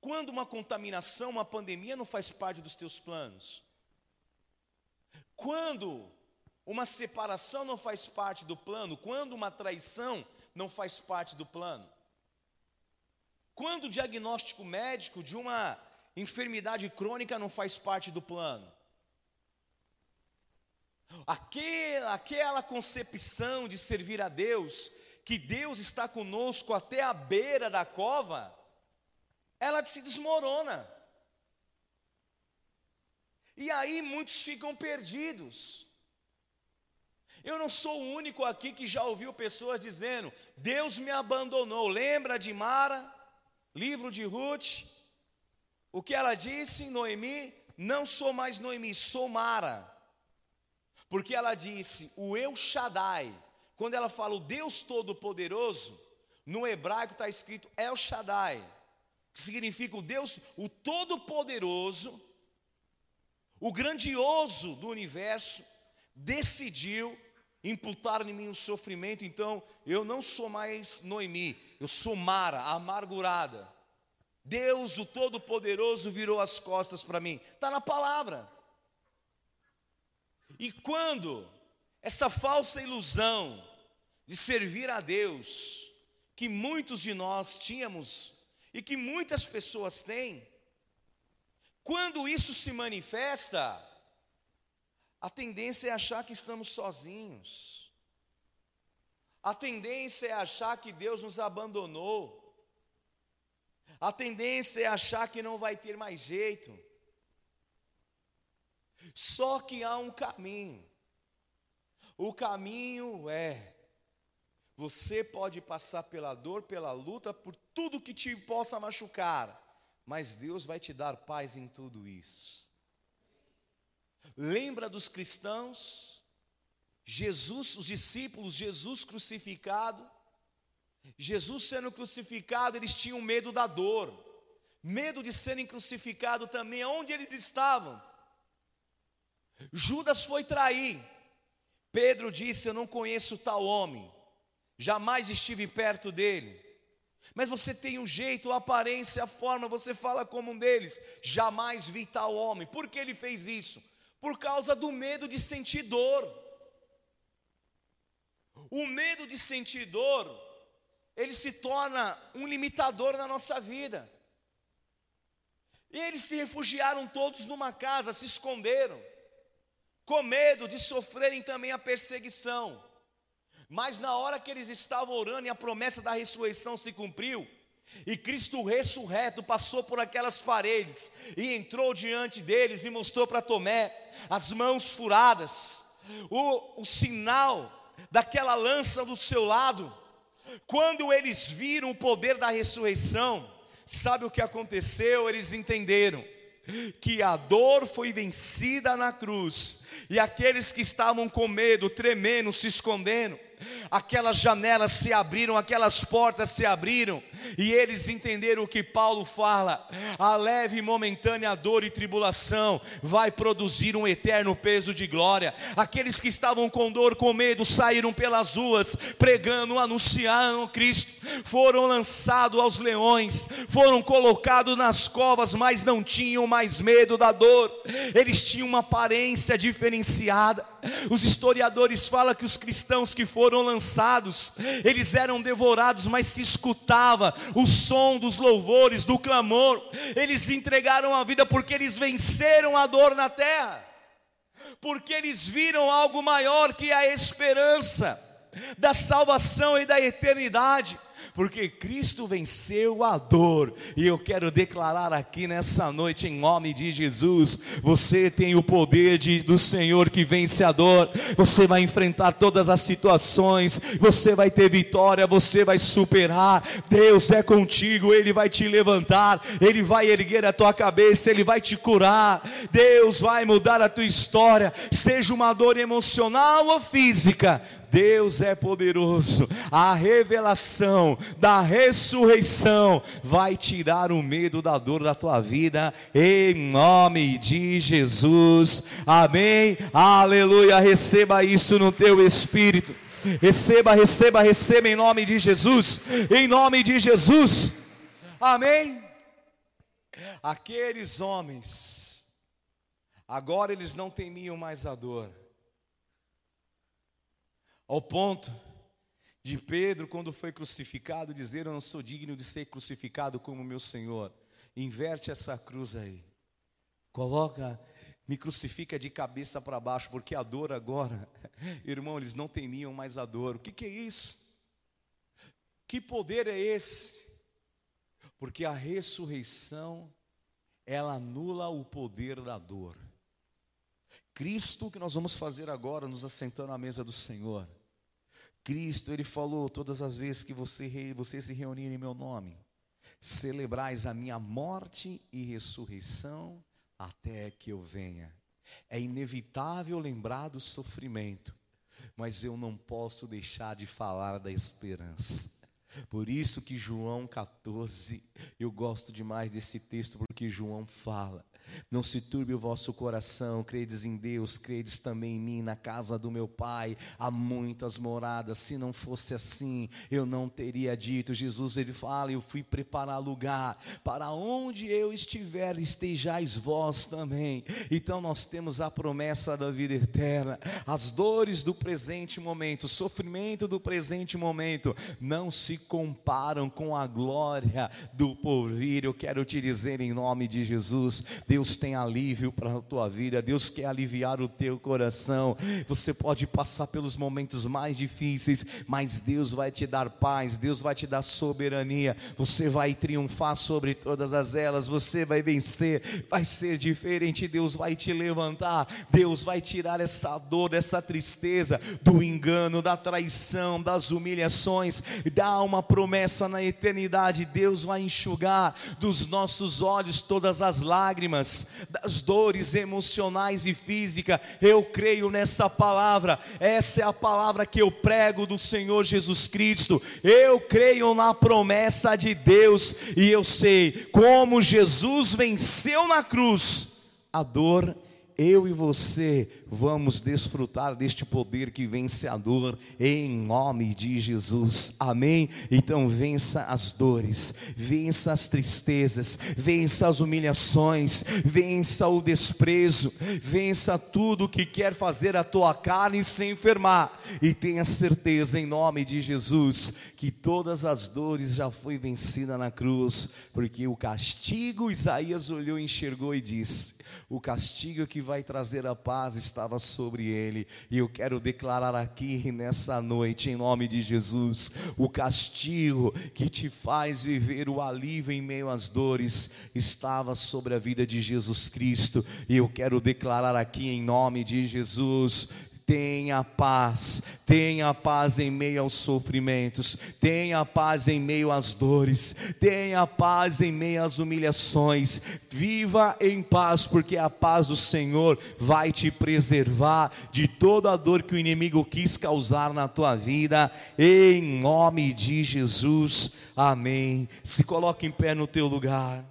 Quando uma contaminação, uma pandemia não faz parte dos teus planos? Quando uma separação não faz parte do plano? Quando uma traição não faz parte do plano? Quando o diagnóstico médico de uma enfermidade crônica não faz parte do plano? Aquela, aquela concepção de servir a Deus, que Deus está conosco até a beira da cova, ela se desmorona. E aí muitos ficam perdidos. Eu não sou o único aqui que já ouviu pessoas dizendo: Deus me abandonou. Lembra de Mara, livro de Ruth? O que ela disse, Noemi? Não sou mais Noemi, sou Mara. Porque ela disse: O Eu Shaddai. Quando ela fala o Deus Todo-Poderoso, no hebraico está escrito El Shaddai que significa o Deus, o Todo-Poderoso, o grandioso do universo, decidiu imputar em mim o sofrimento, então eu não sou mais Noemi, eu sou Mara, amargurada. Deus, o Todo-Poderoso, virou as costas para mim, está na palavra. E quando essa falsa ilusão de servir a Deus, que muitos de nós tínhamos e que muitas pessoas têm, quando isso se manifesta, a tendência é achar que estamos sozinhos, a tendência é achar que Deus nos abandonou, a tendência é achar que não vai ter mais jeito. Só que há um caminho. O caminho é você pode passar pela dor, pela luta, por tudo que te possa machucar, mas Deus vai te dar paz em tudo isso. Lembra dos cristãos? Jesus, os discípulos, Jesus crucificado. Jesus sendo crucificado, eles tinham medo da dor, medo de serem crucificados também, onde eles estavam. Judas foi trair. Pedro disse: Eu não conheço tal homem jamais estive perto dele. Mas você tem um jeito, a aparência, a forma, você fala como um deles. Jamais vi tal homem. Por que ele fez isso? Por causa do medo de sentir dor. O medo de sentir dor, ele se torna um limitador na nossa vida. E eles se refugiaram todos numa casa, se esconderam, com medo de sofrerem também a perseguição. Mas na hora que eles estavam orando e a promessa da ressurreição se cumpriu, e Cristo ressurreto passou por aquelas paredes e entrou diante deles e mostrou para Tomé as mãos furadas, o, o sinal daquela lança do seu lado. Quando eles viram o poder da ressurreição, sabe o que aconteceu? Eles entenderam que a dor foi vencida na cruz, e aqueles que estavam com medo, tremendo, se escondendo, aquelas janelas se abriram, aquelas portas se abriram, e eles entenderam o que Paulo fala: a leve e momentânea dor e tribulação vai produzir um eterno peso de glória. Aqueles que estavam com dor, com medo, saíram pelas ruas, pregando, anunciando Cristo, foram lançados aos leões, foram colocados nas covas, mas não tinham mais medo da dor, eles tinham uma aparência diferenciada. Os historiadores falam que os cristãos que foram foram lançados, eles eram devorados, mas se escutava o som dos louvores, do clamor. Eles entregaram a vida porque eles venceram a dor na terra, porque eles viram algo maior que a esperança da salvação e da eternidade porque Cristo venceu a dor, e eu quero declarar aqui nessa noite, em nome de Jesus: você tem o poder de, do Senhor que vence a dor, você vai enfrentar todas as situações, você vai ter vitória, você vai superar. Deus é contigo, Ele vai te levantar, Ele vai erguer a tua cabeça, Ele vai te curar. Deus vai mudar a tua história, seja uma dor emocional ou física Deus é poderoso. A revelação da ressurreição vai tirar o medo da dor da tua vida, em nome de Jesus. Amém. Aleluia. Receba isso no teu espírito. Receba, receba, receba em nome de Jesus. Em nome de Jesus. Amém. Aqueles homens, agora eles não temiam mais a dor ao ponto de Pedro, quando foi crucificado, dizer: Eu não sou digno de ser crucificado como meu Senhor. Inverte essa cruz aí. Coloca, me crucifica de cabeça para baixo, porque a dor agora, irmão, eles não temiam mais a dor. O que, que é isso? Que poder é esse? Porque a ressurreição, ela anula o poder da dor. Cristo, que nós vamos fazer agora, nos assentando à mesa do Senhor Cristo, Ele falou todas as vezes que você, você se reunir em meu nome, celebrais a minha morte e ressurreição até que eu venha. É inevitável lembrar do sofrimento, mas eu não posso deixar de falar da esperança. Por isso que João 14, eu gosto demais desse texto, porque João fala não se turbe o vosso coração, credes em Deus, credes também em mim, na casa do meu Pai há muitas moradas. Se não fosse assim, eu não teria dito. Jesus ele fala: Eu fui preparar lugar para onde eu estiver, estejais vós também. Então nós temos a promessa da vida eterna. As dores do presente momento, o sofrimento do presente momento, não se comparam com a glória do porvir. Eu quero te dizer em nome de Jesus, Deus Deus tem alívio para a tua vida, Deus quer aliviar o teu coração. Você pode passar pelos momentos mais difíceis, mas Deus vai te dar paz, Deus vai te dar soberania. Você vai triunfar sobre todas as elas, você vai vencer, vai ser diferente. Deus vai te levantar, Deus vai tirar essa dor, essa tristeza, do engano, da traição, das humilhações. Dá uma promessa na eternidade, Deus vai enxugar dos nossos olhos todas as lágrimas das dores emocionais e físicas. Eu creio nessa palavra. Essa é a palavra que eu prego do Senhor Jesus Cristo. Eu creio na promessa de Deus e eu sei como Jesus venceu na cruz a dor eu e você vamos desfrutar deste poder que vence a dor em nome de Jesus. Amém? Então vença as dores, vença as tristezas, vença as humilhações, vença o desprezo, vença tudo que quer fazer a tua carne se enfermar e tenha certeza em nome de Jesus que todas as dores já foi vencida na cruz, porque o castigo Isaías olhou, enxergou e disse: o castigo que vai trazer a paz estava sobre ele. E eu quero declarar aqui nessa noite, em nome de Jesus, o castigo que te faz viver o alívio em meio às dores estava sobre a vida de Jesus Cristo. E eu quero declarar aqui em nome de Jesus Tenha paz, tenha paz em meio aos sofrimentos, tenha paz em meio às dores, tenha paz em meio às humilhações. Viva em paz, porque a paz do Senhor vai te preservar de toda a dor que o inimigo quis causar na tua vida, em nome de Jesus. Amém. Se coloque em pé no teu lugar.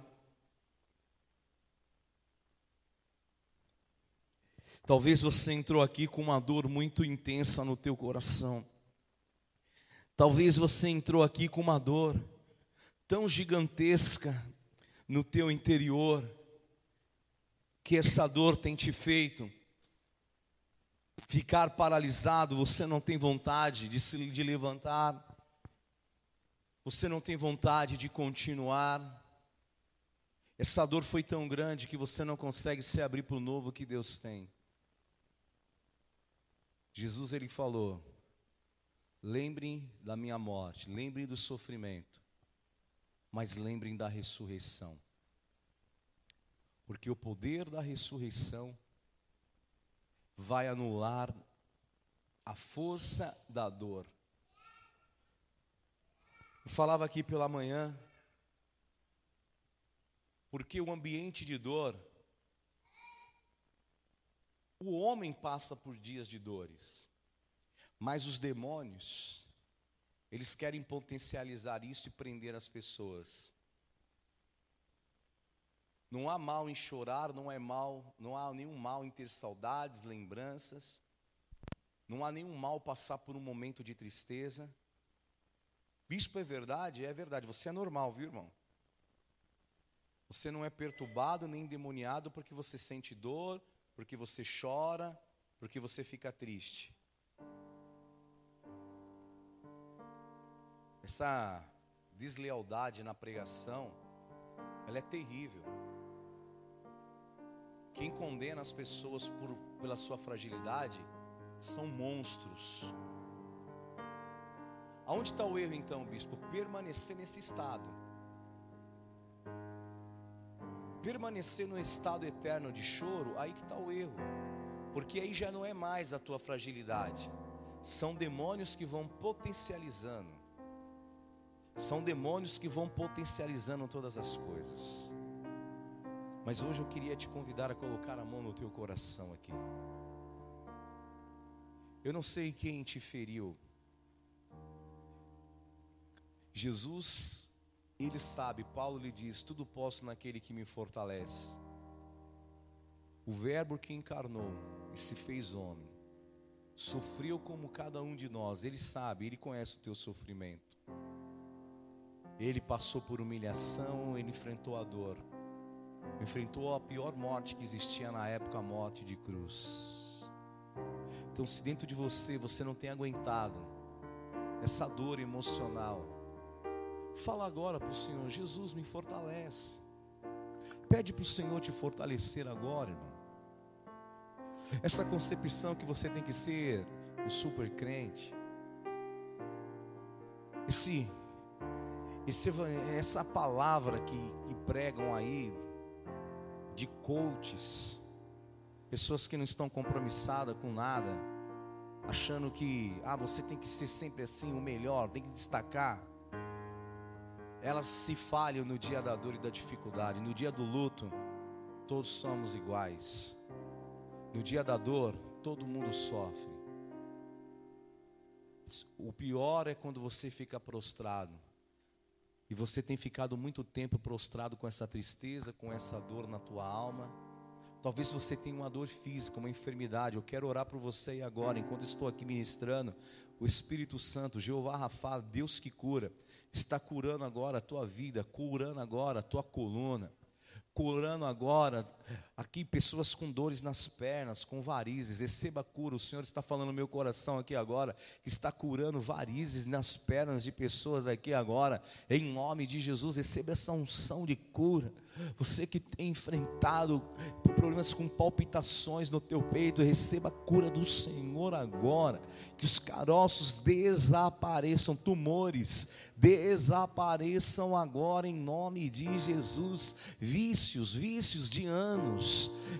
Talvez você entrou aqui com uma dor muito intensa no teu coração. Talvez você entrou aqui com uma dor tão gigantesca no teu interior, que essa dor tem te feito ficar paralisado, você não tem vontade de se de levantar, você não tem vontade de continuar. Essa dor foi tão grande que você não consegue se abrir para o novo que Deus tem. Jesus ele falou: Lembrem da minha morte, lembrem do sofrimento, mas lembrem da ressurreição. Porque o poder da ressurreição vai anular a força da dor. Eu falava aqui pela manhã, porque o ambiente de dor, o homem passa por dias de dores. Mas os demônios, eles querem potencializar isso e prender as pessoas. Não há mal em chorar, não é mal, não há nenhum mal em ter saudades, lembranças. Não há nenhum mal passar por um momento de tristeza. Bispo é verdade, é verdade. Você é normal, viu, irmão? Você não é perturbado nem endemoniado porque você sente dor, porque você chora, porque você fica triste. Essa deslealdade na pregação, ela é terrível. Quem condena as pessoas por, pela sua fragilidade são monstros. Aonde está o erro então, bispo? Permanecer nesse estado. Permanecer no estado eterno de choro, aí que está o erro. Porque aí já não é mais a tua fragilidade. São demônios que vão potencializando. São demônios que vão potencializando todas as coisas. Mas hoje eu queria te convidar a colocar a mão no teu coração aqui. Eu não sei quem te feriu. Jesus, ele sabe, Paulo lhe diz: tudo posso naquele que me fortalece. O Verbo que encarnou e se fez homem, sofreu como cada um de nós, ele sabe, ele conhece o teu sofrimento. Ele passou por humilhação, ele enfrentou a dor, enfrentou a pior morte que existia na época, a morte de cruz. Então, se dentro de você você não tem aguentado essa dor emocional, fala agora para o Senhor: Jesus me fortalece. Pede para o Senhor te fortalecer agora, irmão. Essa concepção que você tem que ser o super crente, esse esse, essa palavra que, que pregam aí, de coaches, pessoas que não estão compromissadas com nada, achando que, ah, você tem que ser sempre assim, o melhor, tem que destacar. Elas se falham no dia da dor e da dificuldade, no dia do luto, todos somos iguais. No dia da dor, todo mundo sofre. O pior é quando você fica prostrado e você tem ficado muito tempo prostrado com essa tristeza, com essa dor na tua alma. Talvez você tenha uma dor física, uma enfermidade. Eu quero orar por você agora, enquanto estou aqui ministrando. O Espírito Santo, Jeová Rafa, Deus que cura, está curando agora a tua vida, curando agora a tua coluna, curando agora aqui pessoas com dores nas pernas, com varizes, receba cura. O Senhor está falando no meu coração aqui agora, está curando varizes nas pernas de pessoas aqui agora, em nome de Jesus, receba essa unção de cura. Você que tem enfrentado problemas com palpitações no teu peito, receba a cura do Senhor agora. Que os caroços desapareçam, tumores desapareçam agora em nome de Jesus. Vícios, vícios de anos,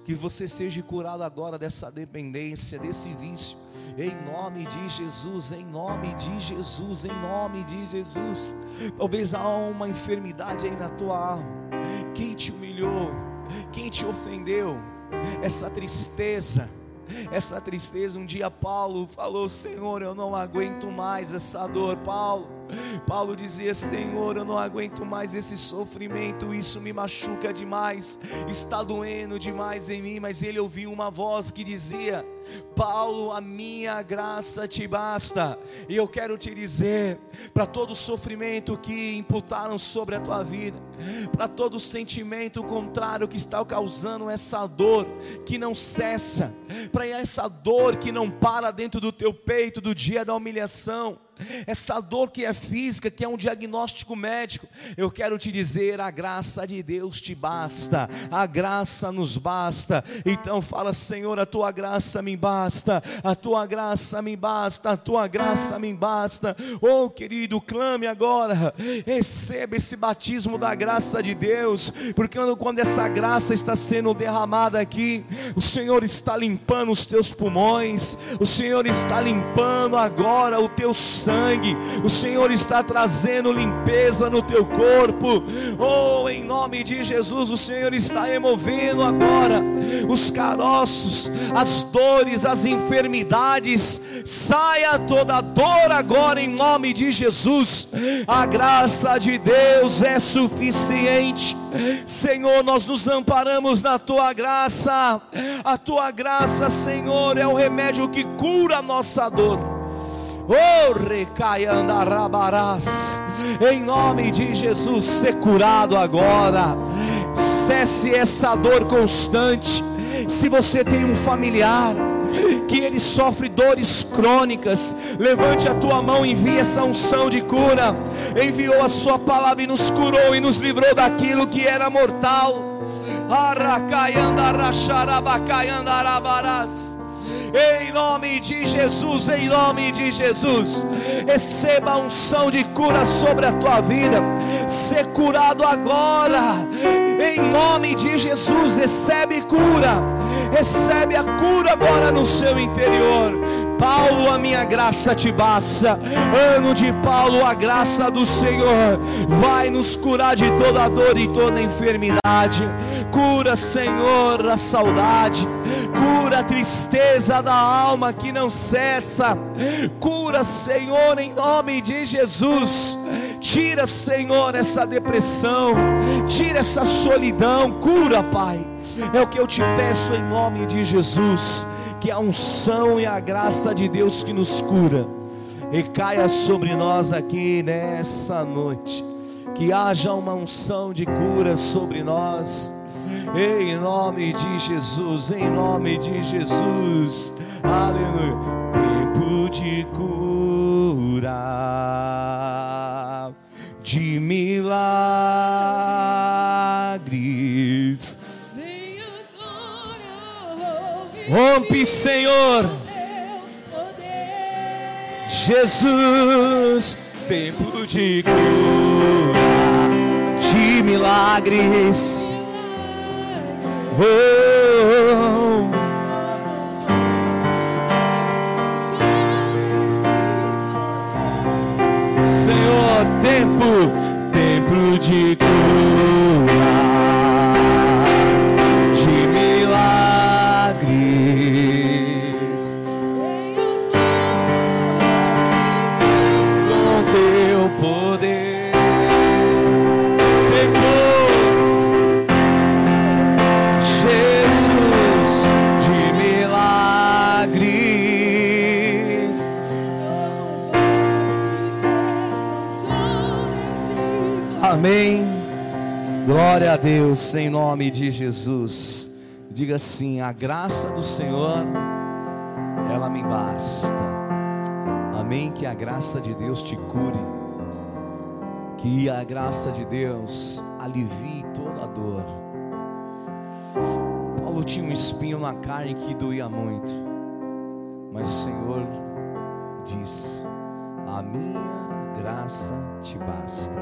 que você seja curado agora dessa dependência, desse vício. Em nome de Jesus, em nome de Jesus, em nome de Jesus. Talvez há uma enfermidade aí na tua alma quem te humilhou, quem te ofendeu, essa tristeza, essa tristeza. Um dia Paulo falou: Senhor, eu não aguento mais essa dor. Paulo, Paulo dizia: Senhor, eu não aguento mais esse sofrimento, isso me machuca demais, está doendo demais em mim. Mas ele ouviu uma voz que dizia: Paulo, a minha graça te basta. E eu quero te dizer, para todo sofrimento que imputaram sobre a tua vida, para todo sentimento contrário que está causando essa dor que não cessa, para essa dor que não para dentro do teu peito do dia da humilhação essa dor que é física, que é um diagnóstico médico, eu quero te dizer: a graça de Deus te basta, a graça nos basta. Então fala, Senhor, a tua graça me basta, a tua graça me basta, a tua graça me basta. Oh, querido, clame agora, receba esse batismo da graça de Deus, porque quando essa graça está sendo derramada aqui, o Senhor está limpando os teus pulmões, o Senhor está limpando agora o teu sangue sangue, o Senhor está trazendo limpeza no teu corpo. Oh, em nome de Jesus, o Senhor está removendo agora os caroços, as dores, as enfermidades. Saia toda dor agora em nome de Jesus. A graça de Deus é suficiente. Senhor, nós nos amparamos na tua graça. A tua graça, Senhor, é o remédio que cura a nossa dor. Recaiandarabarás. Em nome de Jesus, ser curado agora. Cesse essa dor constante. Se você tem um familiar que ele sofre dores crônicas, levante a tua mão e envie essa unção de cura. Enviou a sua palavra e nos curou e nos livrou daquilo que era mortal. Arracaiandaracharabacaiandarabarás. Em nome de Jesus, em nome de Jesus, receba a unção de cura sobre a tua vida. Ser curado agora. Em nome de Jesus, recebe cura. Recebe a cura agora no seu interior. Paulo, a minha graça te basta. Ano de Paulo, a graça do Senhor vai nos curar de toda dor e toda enfermidade. Cura, Senhor, a saudade. Cura a tristeza da alma que não cessa. Cura, Senhor, em nome de Jesus. Tira, Senhor, essa depressão. Tira essa solidão. Cura, Pai. É o que eu te peço em nome de Jesus que a unção e a graça de Deus que nos cura recaia sobre nós aqui nessa noite. Que haja uma unção de cura sobre nós. Em nome de Jesus, em nome de Jesus. Aleluia. Tempo de cura, de milagres Rompe, Senhor. Jesus, tempo de cura, de milagres. Oh. Senhor, tempo, tempo de Glória a Deus em nome de Jesus. Diga assim: a graça do Senhor, ela me basta. Amém. Que a graça de Deus te cure. Que a graça de Deus alivie toda a dor. Paulo tinha um espinho na carne que doía muito. Mas o Senhor diz: A minha graça te basta.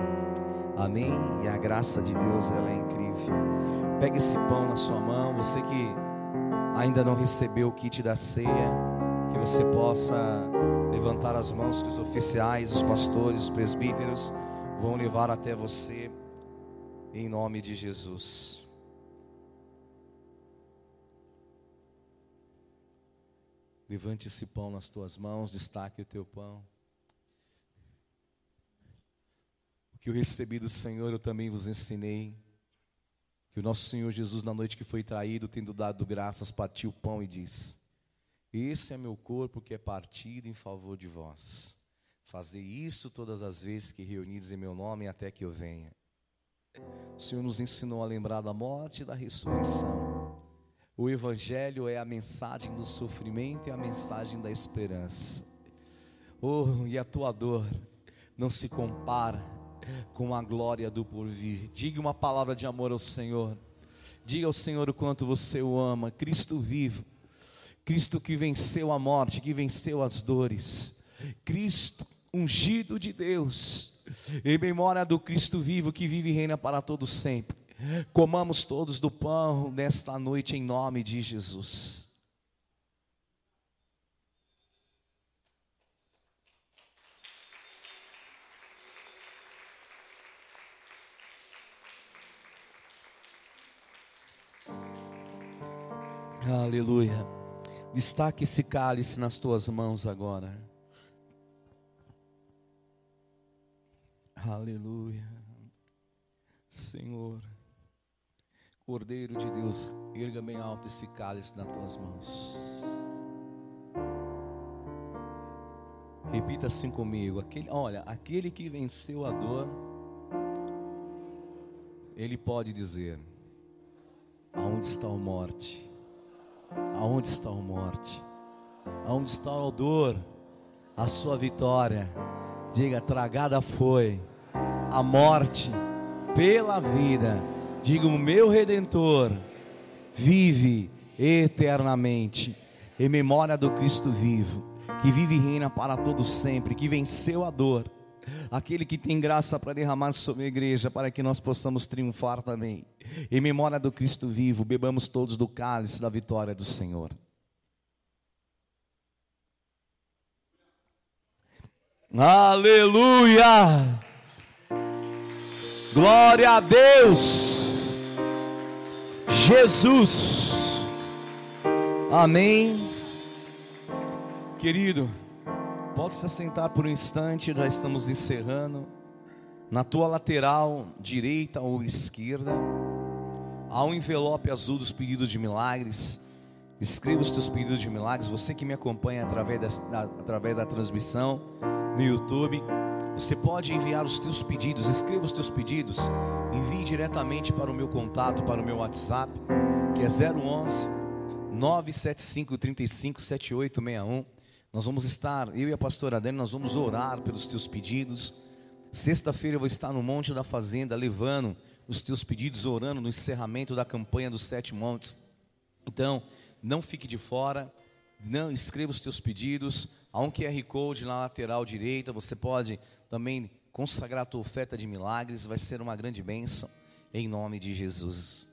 Amém? E a graça de Deus ela é incrível. Pega esse pão na sua mão, você que ainda não recebeu o kit da ceia, que você possa levantar as mãos que os oficiais, os pastores, os presbíteros vão levar até você em nome de Jesus. Levante esse pão nas tuas mãos, destaque o teu pão. Que eu recebi do Senhor, eu também vos ensinei. Que o nosso Senhor Jesus, na noite que foi traído, tendo dado graças, partiu o pão e diz: Esse é meu corpo que é partido em favor de vós. Fazer isso todas as vezes que reunidos em meu nome até que eu venha. O Senhor nos ensinou a lembrar da morte e da ressurreição. O Evangelho é a mensagem do sofrimento e a mensagem da esperança. Oh, e a tua dor não se compara com a glória do porvir. Diga uma palavra de amor ao Senhor. Diga ao Senhor o quanto você o ama. Cristo vivo. Cristo que venceu a morte, que venceu as dores. Cristo ungido de Deus. Em memória do Cristo vivo que vive e reina para todos sempre. Comamos todos do pão nesta noite em nome de Jesus. Aleluia. Destaque esse cálice nas tuas mãos agora. Aleluia. Senhor, Cordeiro de Deus, erga bem alto esse cálice nas tuas mãos. Repita assim comigo. Aquele, olha, aquele que venceu a dor, ele pode dizer: Aonde está a morte? Aonde está a morte? Aonde está a dor? A sua vitória. Diga: tragada foi a morte pela vida. Diga: o meu redentor vive eternamente em memória do Cristo vivo, que vive e reina para todo sempre, que venceu a dor. Aquele que tem graça para derramar sobre a igreja, para que nós possamos triunfar também. Em memória do Cristo vivo, bebamos todos do cálice da vitória do Senhor. Aleluia! Glória a Deus! Jesus! Amém. Querido, pode se assentar por um instante, já estamos encerrando. Na tua lateral direita ou esquerda, há um envelope azul dos pedidos de milagres. Escreva os teus pedidos de milagres. Você que me acompanha através da, através da transmissão no YouTube, você pode enviar os teus pedidos. Escreva os teus pedidos. Envie diretamente para o meu contato, para o meu WhatsApp, que é 011 975 35 7861. Nós vamos estar, eu e a pastora Dani, nós vamos orar pelos teus pedidos. Sexta-feira eu vou estar no Monte da Fazenda, levando os teus pedidos, orando no encerramento da campanha dos Sete Montes. Então, não fique de fora, não escreva os teus pedidos. Há um QR Code na lateral direita, você pode também consagrar a tua oferta de milagres, vai ser uma grande bênção, em nome de Jesus.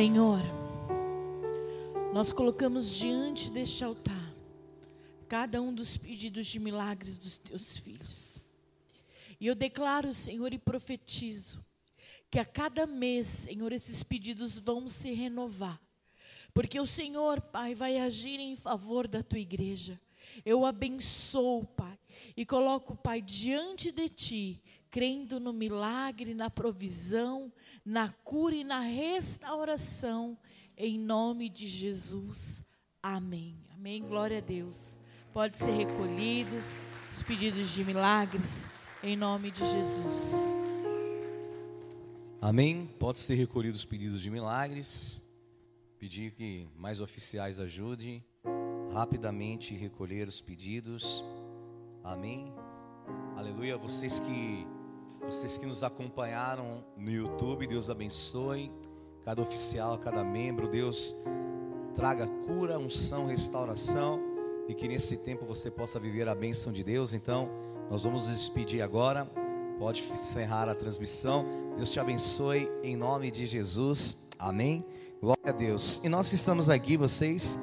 Senhor, nós colocamos diante deste altar cada um dos pedidos de milagres dos teus filhos. E eu declaro, Senhor, e profetizo que a cada mês, Senhor, esses pedidos vão se renovar. Porque o Senhor, Pai, vai agir em favor da tua igreja. Eu abençoo, Pai, e coloco, Pai, diante de ti, crendo no milagre, na provisão, na cura e na restauração, em nome de Jesus. Amém. Amém. Glória a Deus. Pode ser recolhidos os pedidos de milagres, em nome de Jesus. Amém. Pode ser recolhido os pedidos de milagres. Pedir que mais oficiais ajudem rapidamente recolher os pedidos. Amém. Aleluia. Vocês que vocês que nos acompanharam no YouTube, Deus abençoe cada oficial, cada membro. Deus traga cura, unção, restauração e que nesse tempo você possa viver a bênção de Deus. Então, nós vamos nos despedir agora. Pode encerrar a transmissão. Deus te abençoe em nome de Jesus. Amém. Glória a Deus. E nós que estamos aqui, vocês